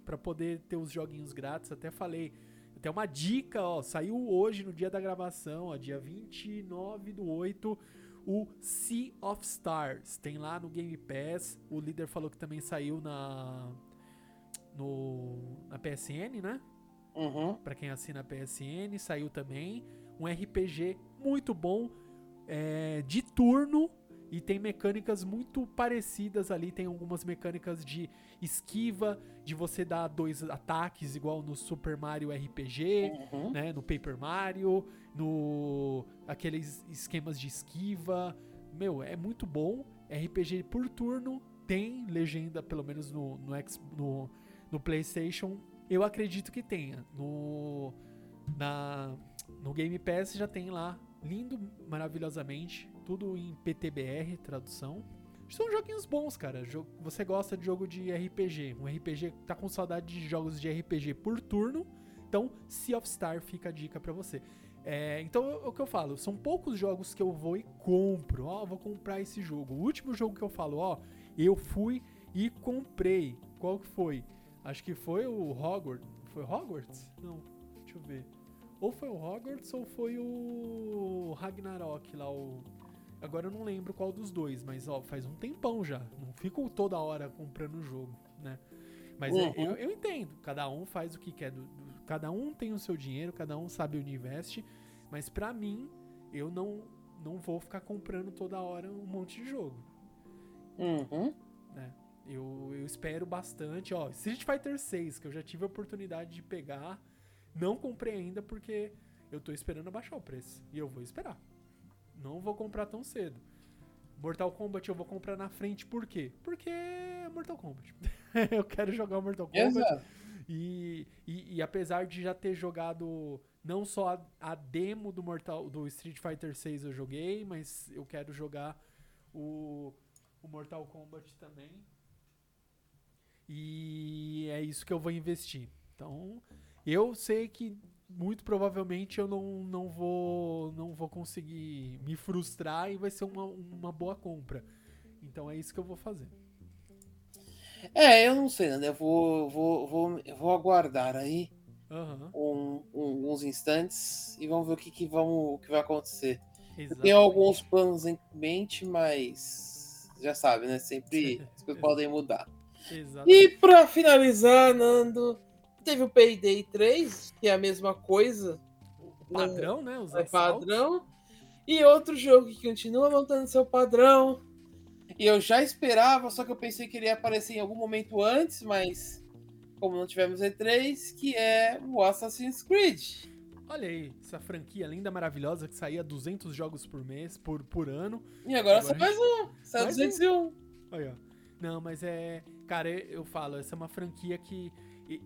pra poder ter os joguinhos grátis. Até falei, até uma dica, ó, saiu hoje no dia da gravação, ó, dia 29 do 8, o Sea of Stars. Tem lá no Game Pass. O líder falou que também saiu na no na PSN, né? Uhum. Pra quem assina a PSN, saiu também um RPG muito bom é, de turno e tem mecânicas muito parecidas ali. Tem algumas mecânicas de esquiva, de você dar dois ataques igual no Super Mario RPG, Uhum. né, no Paper Mario, no aqueles esquemas de esquiva. Meu, é muito bom. RPG por turno tem legenda, pelo menos no no, no, no PlayStation. Eu acredito que tenha. No na no Game Pass já tem lá, lindo, maravilhosamente, tudo em PTBR, tradução. São joguinhos bons, cara. Você gosta de jogo de RPG, um RPG tá com saudade de jogos de RPG por turno, então Sea of Star fica a dica pra você. É, então o que eu falo, são poucos jogos que eu vou e compro. Ó, vou comprar esse jogo. O último jogo que eu falo, ó, eu fui e comprei. Qual que foi? Acho que foi o Hogwarts. Foi Hogwarts? Não, deixa eu ver. Ou foi o Hogwarts ou foi o Ragnarok lá, o. Agora eu não lembro qual dos dois, mas ó, faz um tempão já. Não fico toda hora comprando o jogo, né? Mas é, Uhum. eu, eu entendo, cada um faz o que quer, do- do- cada um tem o seu dinheiro, cada um sabe onde investe, mas pra mim, eu não não vou ficar comprando toda hora um monte de jogo. Uhum. né? Eu, eu espero bastante. Ó, Street Fighter 6, que eu já tive a oportunidade de pegar, não comprei ainda porque eu tô esperando abaixar o preço. E eu vou esperar. Não vou comprar tão cedo. Mortal Kombat eu vou comprar na frente, por quê? Porque é Mortal Kombat. eu quero jogar o Mortal Kombat. Exato. E, e, e apesar de já ter jogado não só a, a demo do Mortal do Street Fighter 6 eu joguei, mas eu quero jogar o, o Mortal Kombat também. E é isso que eu vou investir. Então, eu sei que muito provavelmente eu não, não vou não vou conseguir me frustrar e vai ser uma, uma boa compra. Então é isso que eu vou fazer. É, eu não sei, né? Eu vou, vou, vou, eu vou aguardar aí Aham. um, um- uns instantes e vamos ver o que, que, vamos, o que vai acontecer. Eu tenho alguns planos em mente, mas já sabe, né? Sempre as coisas podem mudar. Exatamente. E pra finalizar, Nando, teve o Payday 3, que é a mesma coisa, padrão, né? Os é padrão. E outro jogo que continua montando seu padrão. E eu já esperava, só que eu pensei que ele ia aparecer em algum momento antes, mas como não tivemos E3, que é o Assassin's Creed. Olha aí, essa franquia linda, maravilhosa, que saía 200 jogos por mês, por, por ano. E agora, Agora só mais um, sai mais um. 201. Aí, ó. Não, mas é. Cara, eu falo, essa é uma franquia que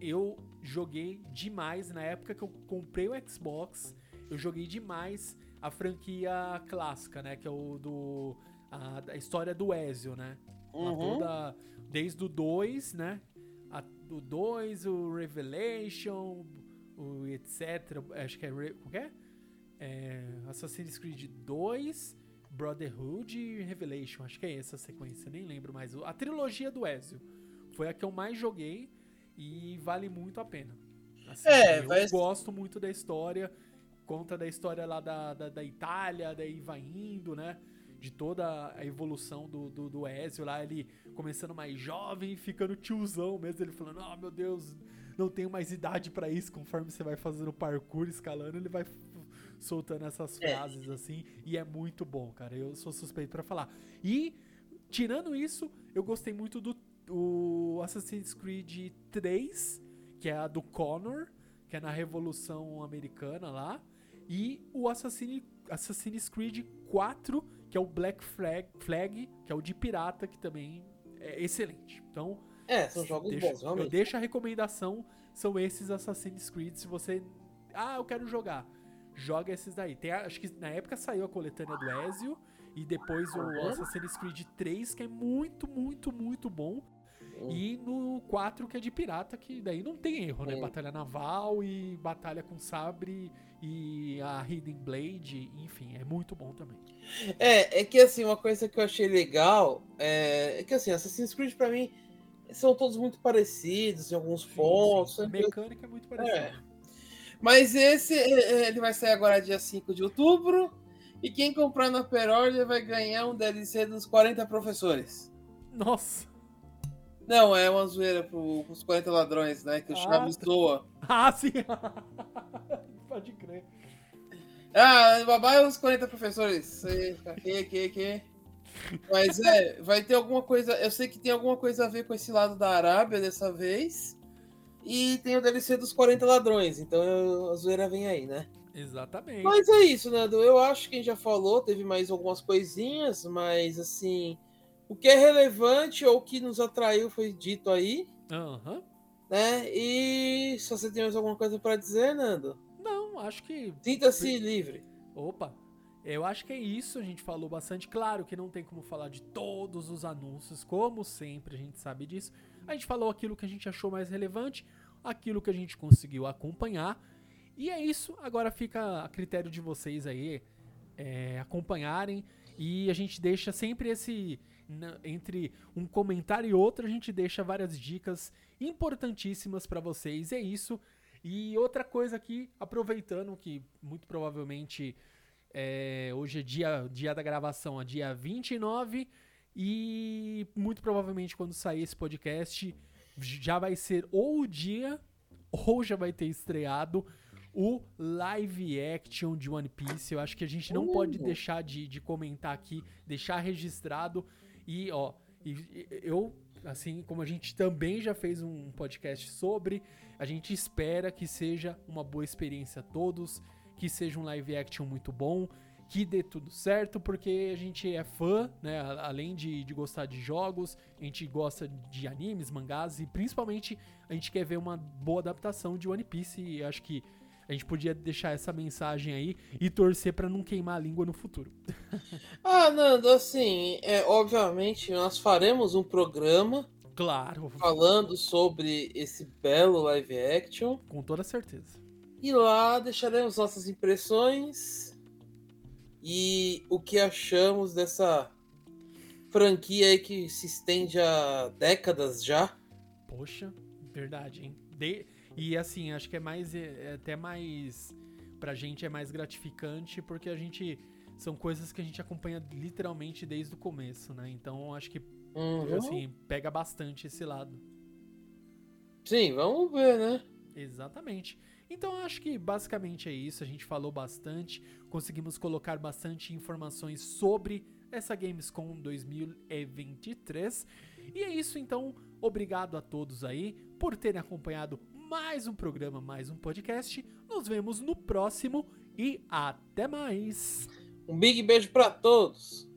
eu joguei demais. Na época que eu comprei o Xbox, eu joguei demais a franquia clássica, né? Que é o do. A, a história do Ezio, né? Uhum. toda, desde o 2, né? A- o 2, o Revelation, o etc. Acho que é. O que é? É, Assassin's Creed 2, Brotherhood e Revelation. Acho que é essa a sequência, nem lembro mais. A trilogia do Ezio foi a que eu mais joguei e vale muito a pena. Assim, É, eu gosto muito da história. Conta da história lá da, da, da Itália, daí vai indo, né? De toda a evolução do, do, do Ezio lá, ele começando mais jovem, ficando tiozão mesmo, ele falando, oh meu Deus, não tenho mais idade pra isso, conforme você vai fazendo parkour, escalando, ele vai soltando essas É. frases assim, e é muito bom, cara, eu sou suspeito pra falar. E, tirando isso, eu gostei muito do o Assassin's Creed 3, que é a do Connor, que é na Revolução Americana lá, e o Assassin, Assassin's Creed 4, que é o Black Flag, Flag, que é o de pirata, que também é excelente. Então, É, são jogos deixo- bons, eu realmente. deixo a recomendação, são esses Assassin's Creed, se você... Ah, eu quero jogar. Joga esses daí. Tem acho que na época saiu a coletânea do Ezio, e depois o Uhum. Assassin's Creed 3, que é muito, muito, muito bom. Uhum. E no 4, que é de pirata, que daí não tem erro, né? Sim. Batalha naval e batalha com sabre e a Hidden Blade, enfim, é muito bom também. É, é que assim, uma coisa que eu achei legal é, é que assim, Assassin's Creed pra mim são todos muito parecidos em alguns pontos. A sempre- mecânica é muito parecida. Mas esse é, é, ele vai sair agora dia 5 de outubro. E quem comprar na Perordia vai ganhar um DLC dos 40 professores. Nossa! Não, é uma zoeira pro, pros 40 ladrões, né? Que o Ah, Chaves tá. zoa. Ah, sim! Pode crer. Ah, babai os 40 professores. Que, que, que. Mas é, vai ter alguma coisa. Eu sei que tem alguma coisa a ver com esse lado da Arábia dessa vez. E tem o DLC dos 40 ladrões. Então eu- a zoeira vem aí, né? Exatamente. Mas é isso, Nando. Eu acho que a gente já falou, teve mais algumas coisinhas, mas assim. O que é relevante ou o que nos atraiu foi dito aí, Aham. né? E se você tem mais alguma coisa para dizer, Nando, Não, acho que sinta-se livre. Opa, eu acho que é isso. A gente falou bastante. Claro que não tem como falar de todos os anúncios, como sempre, a gente sabe disso. A gente falou aquilo que a gente achou mais relevante, aquilo que a gente conseguiu acompanhar. E é isso. Agora fica a critério de vocês aí é, acompanharem. E a gente deixa sempre esse. Entre um comentário e outro, a gente deixa várias dicas importantíssimas pra vocês. É isso. E outra coisa aqui, aproveitando que muito provavelmente é, hoje é dia, dia da gravação, é dia 29, e muito provavelmente quando sair esse podcast já vai ser ou o dia ou já vai ter estreado o live action de One Piece. Eu acho que a gente não Uh. pode deixar de, de comentar aqui, deixar registrado. E, ó, e- eu, assim como a gente também já fez um podcast sobre, a gente espera que seja uma boa experiência a todos, que seja um live action muito bom, que dê tudo certo, porque a gente é fã, né? Além de, de gostar de jogos, a gente gosta de animes, mangás e principalmente a gente quer ver uma boa adaptação de One Piece e acho que a gente podia deixar essa mensagem aí e torcer pra não queimar a língua no futuro. Ah, Nando, assim, é, obviamente nós faremos um programa Claro, falando sobre esse belo live action. com toda certeza. E lá deixaremos nossas impressões e o que achamos dessa franquia aí que se estende há décadas já. Poxa, verdade, hein? De- E assim, acho que é mais é até mais pra gente é mais gratificante porque a gente são coisas que a gente acompanha literalmente desde o começo, né? Então acho que Uhum. assim, pega bastante esse lado. Sim, vamos ver, né? Exatamente. Então acho que basicamente é isso. A gente falou bastante, conseguimos colocar bastante informações sobre essa Gamescom 2023. E é isso, então. Obrigado a todos aí por terem acompanhado mais um programa, mais um podcast. Nos vemos no próximo e até mais. Um big beijo pra todos.